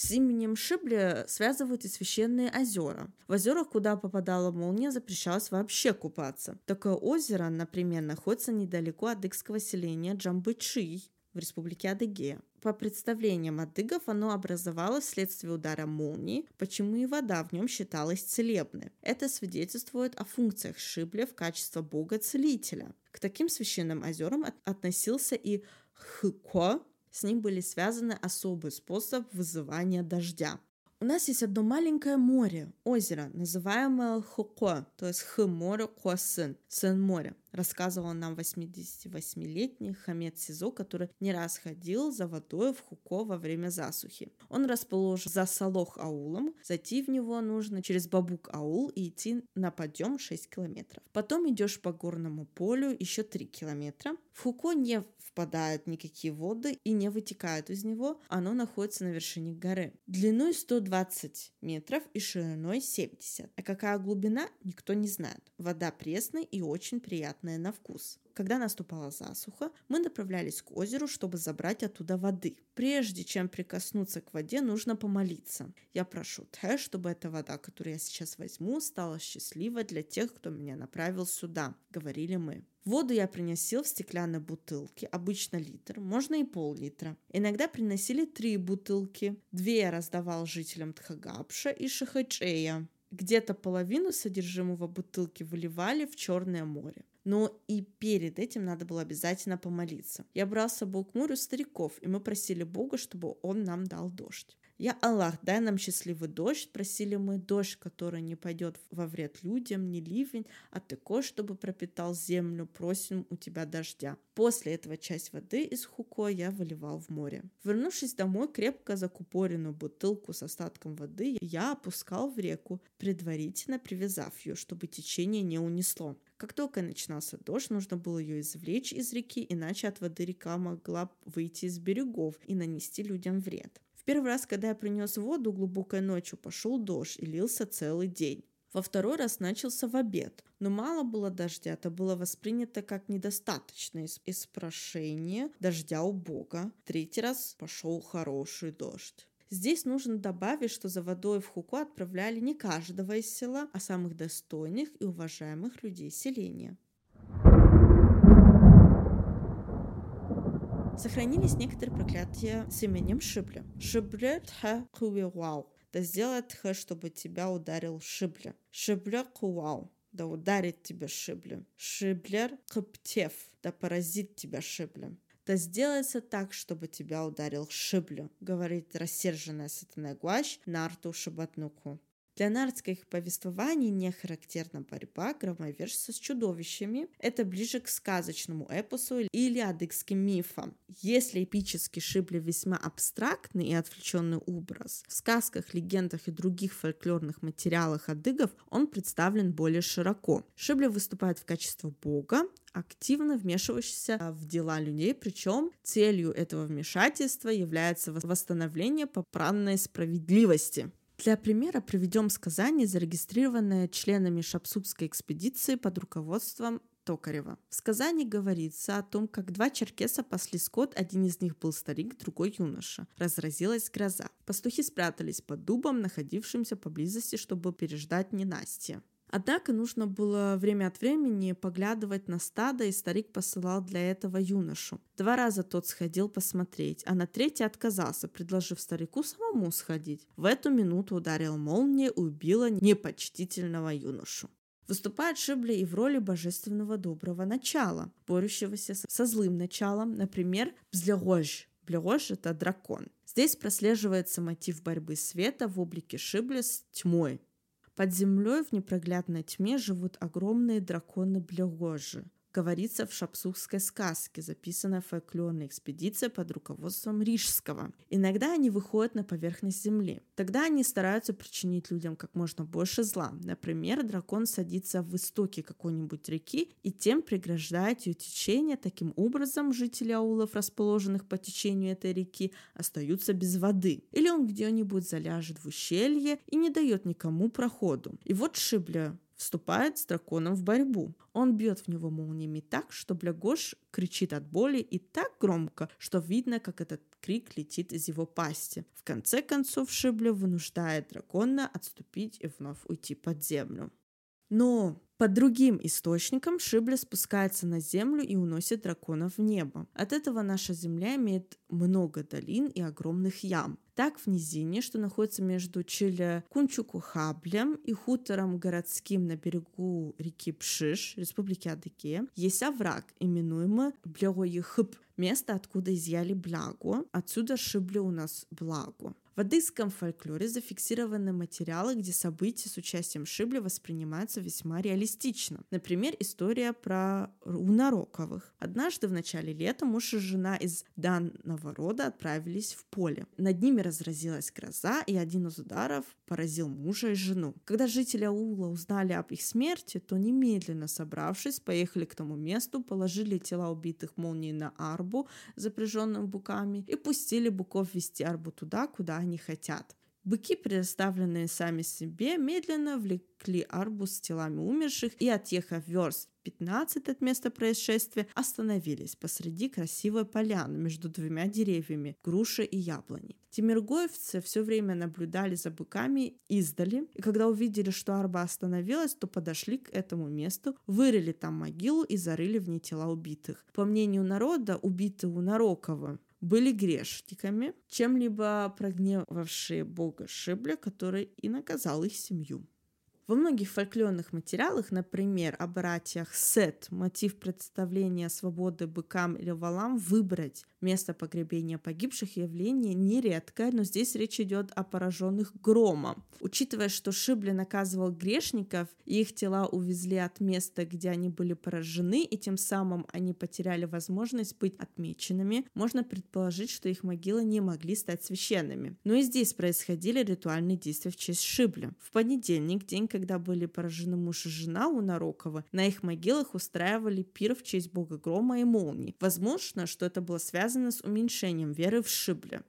Speaker 1: С именем Шибли связывают и священные озера. В озерах, куда попадала молния, запрещалось вообще купаться. Такое озеро, например, находится недалеко от адыгского селения Джамбычи в республике Адыгея. По представлениям адыгов оно образовалось вследствие удара молнии, почему и вода в нем считалась целебной. Это свидетельствует о функциях Шибли в качестве бога-целителя. К таким священным озерам относился и Хыко, с ним были связаны особый способ вызывания дождя. У нас есть одно маленькое море, озеро, называемое Хуко, то есть Хы-море Хуасын, сын моря рассказывал нам 88-летний Хамед Сизо, который не раз ходил за водой в Хуко во время засухи. Он расположен за Салох аулом, зайти в него нужно через Бабук аул и идти на подъем 6 километров. Потом идешь по горному полю еще 3 километра. В Хуко не впадают никакие воды и не вытекают из него, оно находится на вершине горы. Длиной 120 метров и шириной 70. А какая глубина, никто не знает. Вода пресная и очень приятная приятное на вкус. Когда наступала засуха, мы направлялись к озеру, чтобы забрать оттуда воды. Прежде чем прикоснуться к воде, нужно помолиться. Я прошу Тэ, чтобы эта вода, которую я сейчас возьму, стала счастливой для тех, кто меня направил сюда, говорили мы. Воду я приносил в стеклянной бутылке, обычно литр, можно и пол-литра. Иногда приносили три бутылки. Две я раздавал жителям Тхагапша и Шахачея. Где-то половину содержимого бутылки выливали в Черное море. Но и перед этим надо было обязательно помолиться. Я брал с к морю стариков, и мы просили Бога, чтобы Он нам дал дождь. Я Аллах, дай нам счастливый дождь, просили мы дождь, который не пойдет во вред людям, не ливень, а такой, чтобы пропитал землю, просим у тебя дождя. После этого часть воды из хуко я выливал в море. Вернувшись домой, крепко закупоренную бутылку с остатком воды я опускал в реку, предварительно привязав ее, чтобы течение не унесло. Как только начинался дождь, нужно было ее извлечь из реки, иначе от воды река могла выйти из берегов и нанести людям вред. Первый раз, когда я принес воду глубокой ночью, пошел дождь и лился целый день. Во второй раз начался в обед, но мало было дождя, это было воспринято как недостаточное испрошение дождя у Бога. Третий раз пошел хороший дождь. Здесь нужно добавить, что за водой в Хуку отправляли не каждого из села, а самых достойных и уважаемых людей селения. Сохранились некоторые проклятия с именем Шибля. Шибля тха кувау. Да сделает тха, чтобы тебя ударил Шибля. Шибля куау. Да ударит тебя Шибля. Шиблер кыптев. Да поразит тебя Шибля да сделается так, чтобы тебя ударил шиблю, говорит рассерженная сатана Гуащ Нарту Шабатнуку. Для нардских повествований не характерна борьба громовержца с чудовищами. Это ближе к сказочному эпосу или адыгским мифам. Если эпический Шибли весьма абстрактный и отвлеченный образ, в сказках, легендах и других фольклорных материалах адыгов он представлен более широко. Шибли выступает в качестве бога, активно вмешивающийся в дела людей, причем целью этого вмешательства является восстановление попранной справедливости. Для примера приведем сказание, зарегистрированное членами Шапсубской экспедиции под руководством Токарева. В сказании говорится о том, как два черкеса пасли скот, один из них был старик, другой юноша. Разразилась гроза. Пастухи спрятались под дубом, находившимся поблизости, чтобы переждать ненастье. Однако нужно было время от времени поглядывать на стадо, и старик посылал для этого юношу. Два раза тот сходил посмотреть, а на третий отказался, предложив старику самому сходить. В эту минуту ударил молния и убила непочтительного юношу. Выступает Шибли и в роли божественного доброго начала, борющегося со злым началом, например, Бзлегож. Блегож — это дракон. Здесь прослеживается мотив борьбы света в облике Шибли с тьмой, под землей в непроглядной тьме живут огромные драконы-блегожи. Говорится в шапсухской сказке, записанной в фольклорной экспедиции под руководством Рижского. Иногда они выходят на поверхность земли. Тогда они стараются причинить людям как можно больше зла. Например, дракон садится в истоке какой-нибудь реки и тем преграждает ее течение. Таким образом, жители аулов, расположенных по течению этой реки, остаются без воды. Или он где-нибудь заляжет в ущелье и не дает никому проходу. И вот Шибля вступает с драконом в борьбу. Он бьет в него молниями так, что Блягош кричит от боли и так громко, что видно, как этот крик летит из его пасти. В конце концов Шибля вынуждает дракона отступить и вновь уйти под землю. Но по другим источникам Шибля спускается на землю и уносит драконов в небо. От этого наша земля имеет много долин и огромных ям. Так в низине, что находится между Чили Кунчукухаблем и хутором городским на берегу реки Пшиш, республики Адыгея, есть овраг, именуемый Блягоехып, место, откуда изъяли благо, отсюда шибли у нас благо. В адыгском фольклоре зафиксированы материалы, где события с участием Шибли воспринимаются весьма реалистично. Например, история про Унароковых. Однажды в начале лета муж и жена из данного рода отправились в поле. Над ними разразилась гроза, и один из ударов поразил мужа и жену. Когда жители аула узнали об их смерти, то немедленно собравшись, поехали к тому месту, положили тела убитых молнией на арбу, запряженным буками, и пустили буков вести арбу туда, куда они хотят. Быки, предоставленные сами себе, медленно влекли арбуз с телами умерших и, отъехав верст 15 от места происшествия, остановились посреди красивой поляны между двумя деревьями – груши и яблони. Тимиргоевцы все время наблюдали за быками издали, и когда увидели, что арба остановилась, то подошли к этому месту, вырыли там могилу и зарыли в ней тела убитых. По мнению народа, убитые у Нарокова были грешниками, чем-либо прогневавшие бога Шибля, который и наказал их семью. Во многих фольклорных материалах, например, о братьях Сет, мотив представления свободы быкам или валам выбрать место погребения погибших явление нередкое, но здесь речь идет о пораженных громом. Учитывая, что Шибли наказывал грешников, и их тела увезли от места, где они были поражены, и тем самым они потеряли возможность быть отмеченными, можно предположить, что их могилы не могли стать священными. Но и здесь происходили ритуальные действия в честь Шибли. В понедельник, день, когда были поражены муж и жена у Нарокова, на их могилах устраивали пир в честь бога грома и молний. Возможно, что это было связано с уменьшением веры в Шибля.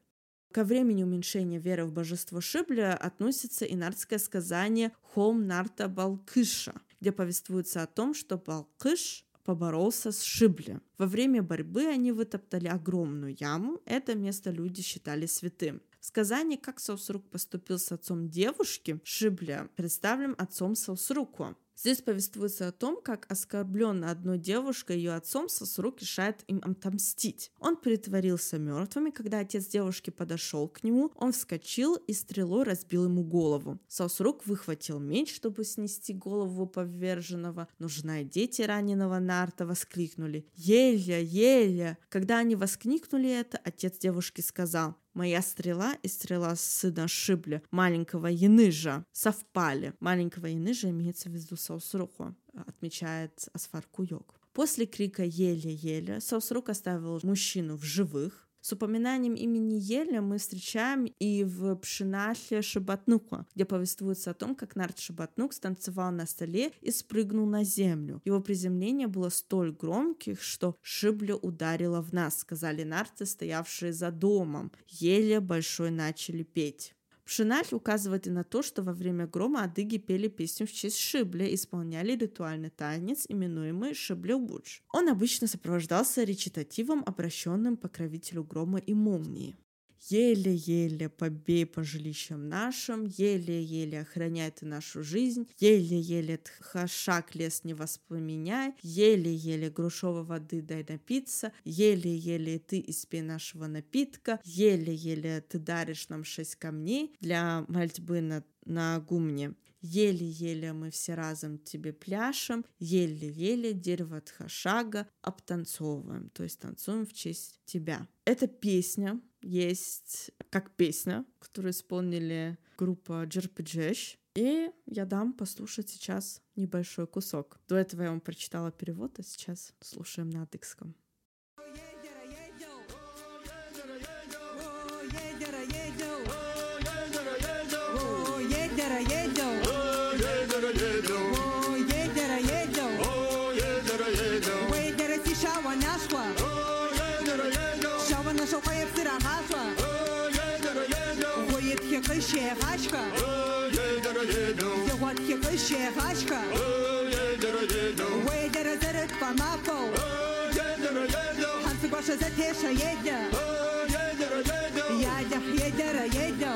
Speaker 1: Ко времени уменьшения веры в божество Шибля относится и нардское сказание «Хом Нарта Балкыша», где повествуется о том, что Балкыш поборолся с Шибли. Во время борьбы они вытоптали огромную яму, это место люди считали святым. В сказании «Как Саусрук поступил с отцом девушки» Шибля представлен отцом Саусруку. Здесь повествуется о том, как оскорбленная одной девушкой ее отцом Сосрук решает им отомстить. Он притворился мертвыми, когда отец девушки подошел к нему, он вскочил и стрелой разбил ему голову. Сосрук выхватил меч, чтобы снести голову поверженного, но жена и дети раненого Нарта воскликнули «Елья! Елья!». Когда они воскликнули это, отец девушки сказал Моя стрела и стрела сына Шибля, маленького Яныжа, совпали. Маленького Яныжа имеется в виду Саусруху, отмечает Асфар Куйок. После крика «Еле-еле» Саусрук оставил мужчину в живых, с упоминанием имени Еля мы встречаем и в Пшинатле Шабатнука, где повествуется о том, как Нарт Шабатнук станцевал на столе и спрыгнул на землю. Его приземление было столь громких, что шибля ударила в нас, сказали нарты, стоявшие за домом. Еля большой начали петь. Пшиналь указывает и на то, что во время грома адыги пели песню в честь Шибля, исполняли ритуальный танец, именуемый Шибля-Будж. Он обычно сопровождался речитативом, обращенным покровителю грома и молнии. Еле-еле побей по жилищам нашим, еле-еле охраняй ты нашу жизнь, еле-еле хашак лес не воспламеняй, еле-еле грушовой воды дай напиться, еле-еле ты испей нашего напитка, еле-еле ты даришь нам шесть камней для мольбы на, на гумне. Еле-еле мы все разом тебе пляшем, еле-еле дерево от хашага обтанцовываем, то есть танцуем в честь тебя. Эта песня есть как песня, которую исполнили группа Джерпиджеш. И я дам послушать сейчас небольшой кусок. До этого я вам прочитала перевод, а сейчас слушаем на адыгском.
Speaker 2: hasła Żała nasza kajep syra hasła Wojet jaka się haśka Jałat jaka się Oh, Wojedera zeret kwa mapą Hancy gwasza za tiesza jedna Jadach jedera jedna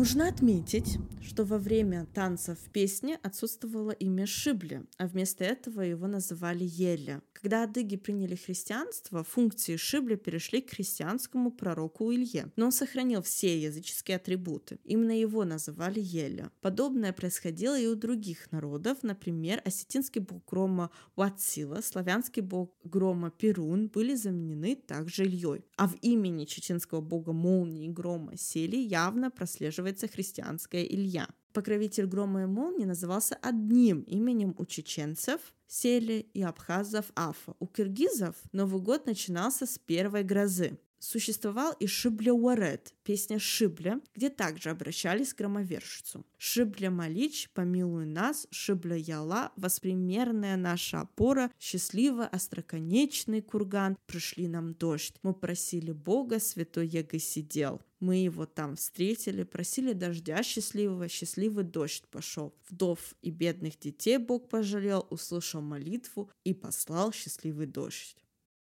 Speaker 1: Нужно отметить, что во время танца в песне отсутствовало имя Шибли, а вместо этого его называли Еля. Когда адыги приняли христианство, функции Шибли перешли к христианскому пророку Илье, но он сохранил все языческие атрибуты. Именно его называли Еля. Подобное происходило и у других народов, например, осетинский бог грома Уатсила, славянский бог грома Перун были заменены также Ильей. А в имени чеченского бога молнии грома Сели явно прослеживается христианская Илья. Покровитель грома и молнии назывался одним именем у чеченцев Сели и абхазов Афа. У киргизов Новый год начинался с первой грозы. Существовал и Шибля Уарет, песня Шибля, где также обращались к громовержцу. Шибля Малич, помилуй нас, Шибля Яла, воспримерная наша опора, счастливо остроконечный курган, пришли нам дождь. Мы просили Бога, святой Яго сидел. Мы его там встретили, просили дождя счастливого, счастливый дождь пошел. Вдов и бедных детей Бог пожалел, услышал молитву и послал счастливый дождь.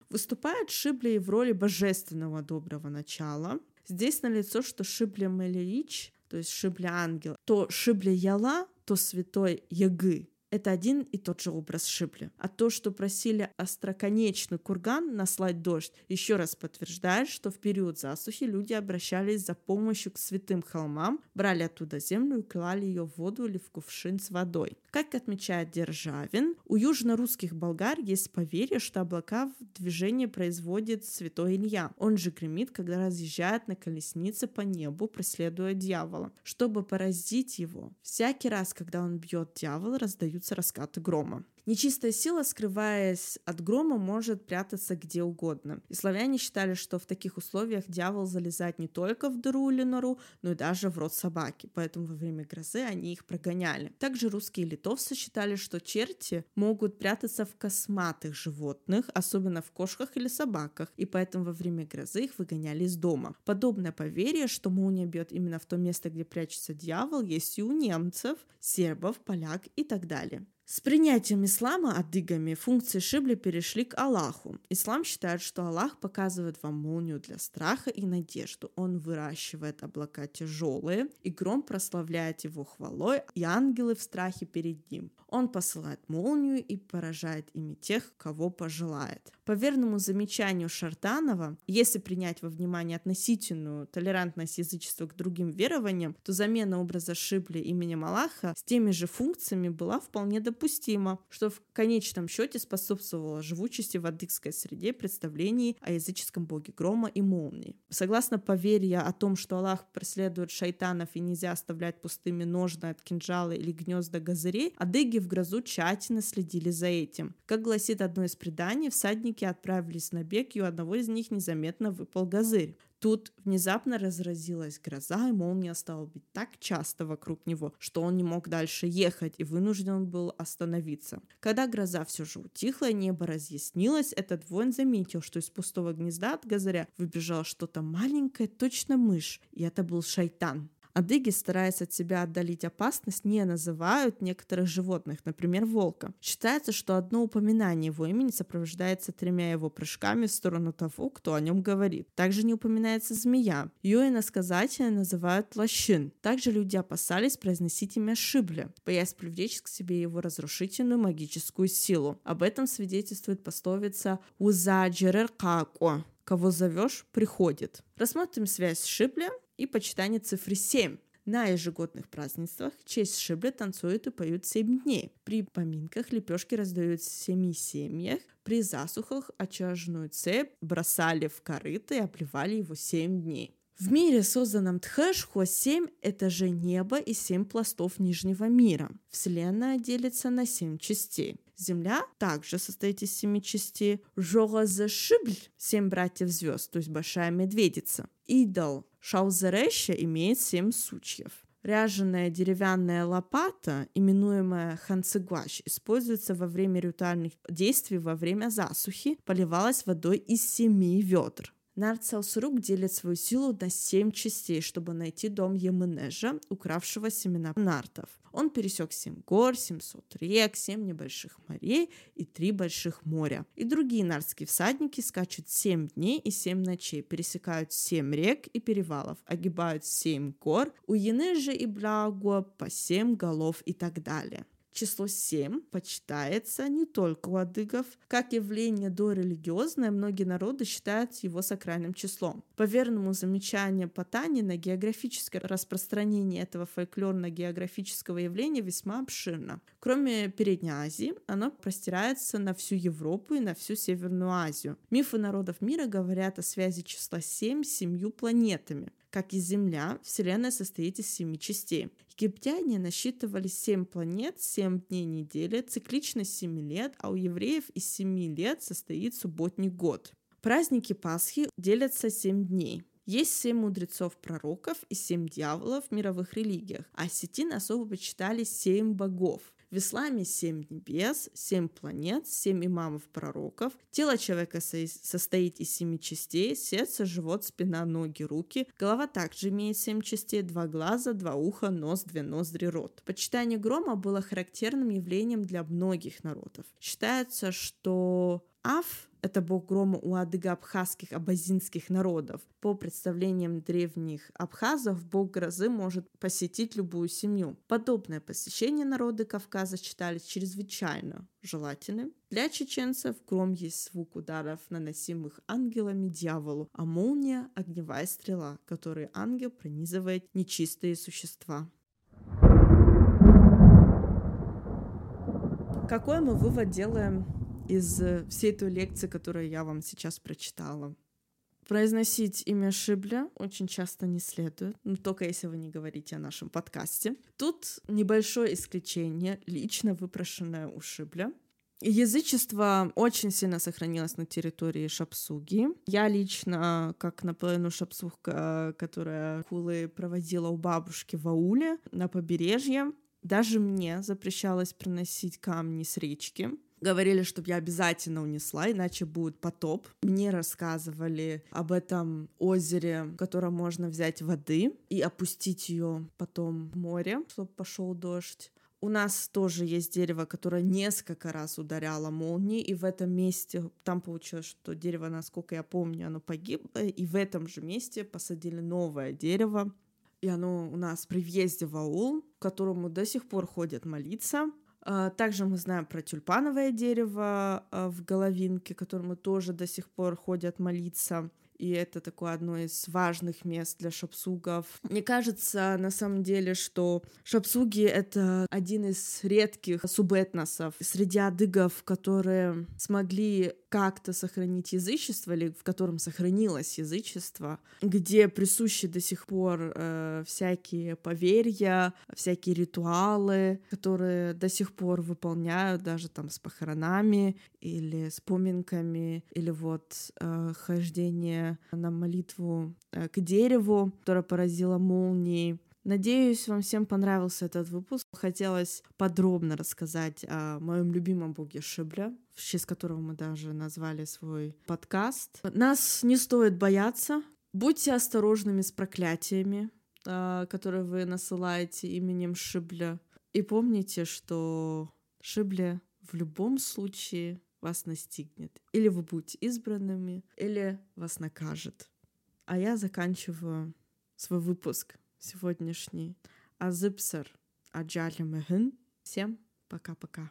Speaker 1: Выступает Шибли в роли божественного доброго начала. Здесь налицо, что Шибли Мелирич, то есть Шибли ангел, то Шибли Яла, то святой Ягы, это один и тот же образ Шибли. А то, что просили остроконечный курган наслать дождь, еще раз подтверждает, что в период засухи люди обращались за помощью к святым холмам, брали оттуда землю и клали ее в воду или в кувшин с водой. Как отмечает Державин, у южно-русских болгар есть поверье, что облака в движении производит святой Илья. Он же гремит, когда разъезжает на колеснице по небу, преследуя дьявола. Чтобы поразить его, всякий раз, когда он бьет дьявола, раздаются раскаты грома. Нечистая сила, скрываясь от грома, может прятаться где угодно. И славяне считали, что в таких условиях дьявол залезает не только в дыру или нору, но и даже в рот собаки, поэтому во время грозы они их прогоняли. Также русские литовцы считали, что черти могут прятаться в косматых животных, особенно в кошках или собаках, и поэтому во время грозы их выгоняли из дома. Подобное поверье, что молния бьет именно в то место, где прячется дьявол, есть и у немцев, сербов, поляк и так далее. С принятием ислама адыгами функции Шибли перешли к Аллаху. Ислам считает, что Аллах показывает вам молнию для страха и надежду. Он выращивает облака тяжелые, и гром прославляет его хвалой, и ангелы в страхе перед ним. Он посылает молнию и поражает ими тех, кого пожелает. По верному замечанию Шартанова, если принять во внимание относительную толерантность язычества к другим верованиям, то замена образа Шибли именем Аллаха с теми же функциями была вполне допустима, что в конечном счете способствовало живучести в адыгской среде представлений о языческом боге грома и молнии. Согласно поверья о том, что Аллах преследует шайтанов и нельзя оставлять пустыми ножны от кинжала или гнезда газырей, адыги в грозу тщательно следили за этим. Как гласит одно из преданий, всадники отправились на бег, и у одного из них незаметно выпал газырь. Тут внезапно разразилась гроза, и молния стала бить так часто вокруг него, что он не мог дальше ехать и вынужден был остановиться. Когда гроза все же утихла небо разъяснилось, этот воин заметил, что из пустого гнезда от газаря выбежало что-то маленькое, точно мышь, и это был шайтан. Адыги, стараясь от себя отдалить опасность, не называют некоторых животных, например, волка. Считается, что одно упоминание его имени сопровождается тремя его прыжками в сторону того, кто о нем говорит. Также не упоминается змея. Ее иносказательно называют лощин. Также люди опасались произносить имя Шибля, боясь привлечь к себе его разрушительную магическую силу. Об этом свидетельствует пословица «Узаджерер како» кого зовешь, приходит. Рассмотрим связь с Шибля и почитание цифры 7. На ежегодных празднествах в честь Шибля танцуют и поют 7 дней. При поминках лепешки раздают в семи семьях. При засухах очажную цепь бросали в корыто и обливали его 7 дней. В мире, созданном Тхэшхо, семь этажей неба и семь пластов Нижнего мира. Вселенная делится на семь частей. Земля также состоит из семи частей. Жогазашибль – семь братьев звезд, то есть большая медведица. Идол Шаузереща имеет семь сучьев. Ряженая деревянная лопата, именуемая ханцегуаш, используется во время ритуальных действий во время засухи, поливалась водой из семи ведр. Нарцаусрук делит свою силу на семь частей, чтобы найти дом Еменежа, укравшего семена нартов. Он пересек семь гор, 700 рек, семь небольших морей и три больших моря. И другие нардские всадники скачут семь дней и семь ночей, пересекают семь рек и перевалов, огибают семь гор, у Енежа и Благо по семь голов и так далее. Число 7 почитается не только у адыгов. Как явление дорелигиозное, многие народы считают его сакральным числом. По верному замечанию Потанина, географическое распространение этого фольклорно-географического явления весьма обширно. Кроме Передней Азии, оно простирается на всю Европу и на всю Северную Азию. Мифы народов мира говорят о связи числа 7 с семью планетами. Как и Земля, Вселенная состоит из семи частей. Египтяне насчитывали семь планет, семь дней недели, цикличность семи лет, а у евреев из семи лет состоит субботний год. Праздники Пасхи делятся семь дней. Есть семь мудрецов-пророков и семь дьяволов в мировых религиях, а сетин особо почитали семь богов. В исламе семь небес, семь планет, семь имамов-пророков. Тело человека состоит из семи частей, сердце, живот, спина, ноги, руки. Голова также имеет семь частей, два глаза, два уха, нос, две ноздри, рот. Почитание грома было характерным явлением для многих народов. Считается, что Аф — это бог грома у адыго-абхазских абазинских народов. По представлениям древних абхазов, бог грозы может посетить любую семью. Подобное посещение народы Кавказа считались чрезвычайно желательным. Для чеченцев гром есть звук ударов, наносимых ангелами дьяволу, а молния — огневая стрела, которой ангел пронизывает нечистые существа. Какой мы вывод делаем из э, всей той лекции, которую я вам сейчас прочитала. Произносить имя Шибля очень часто не следует, но только если вы не говорите о нашем подкасте. Тут небольшое исключение, лично выпрошенное у Шибля. Язычество очень сильно сохранилось на территории Шапсуги. Я лично, как наполовину шапсугка, которая кулы проводила у бабушки в ауле на побережье, даже мне запрещалось приносить камни с речки говорили, чтобы я обязательно унесла, иначе будет потоп. Мне рассказывали об этом озере, в котором можно взять воды и опустить ее потом в море, чтобы пошел дождь. У нас тоже есть дерево, которое несколько раз ударяло молнией, и в этом месте, там получилось, что дерево, насколько я помню, оно погибло, и в этом же месте посадили новое дерево, и оно у нас при въезде в аул, к которому до сих пор ходят молиться. А, также мы знаем про тюльпановое дерево а, в Головинке, которому тоже до сих пор ходят молиться. И это такое одно из важных мест для шапсугов. Мне кажется, на самом деле, что шапсуги — это один из редких субэтносов среди адыгов, которые смогли как-то сохранить язычество, или в котором сохранилось язычество, где присущи до сих пор э, всякие поверья, всякие ритуалы, которые до сих пор выполняют даже там с похоронами или с поминками, или вот э, хождение на молитву э, к дереву, которое поразило молнией. Надеюсь, вам всем понравился этот выпуск. Хотелось подробно рассказать о моем любимом боге Шибля, в честь которого мы даже назвали свой подкаст. Нас не стоит бояться. Будьте осторожными с проклятиями, а, которые вы насылаете именем Шибля. И помните, что Шибля в любом случае вас настигнет. Или вы будете избранными, или вас накажет. А я заканчиваю свой выпуск сегодняшний. Азыпсар Аджали Мехин. Всем пока-пока.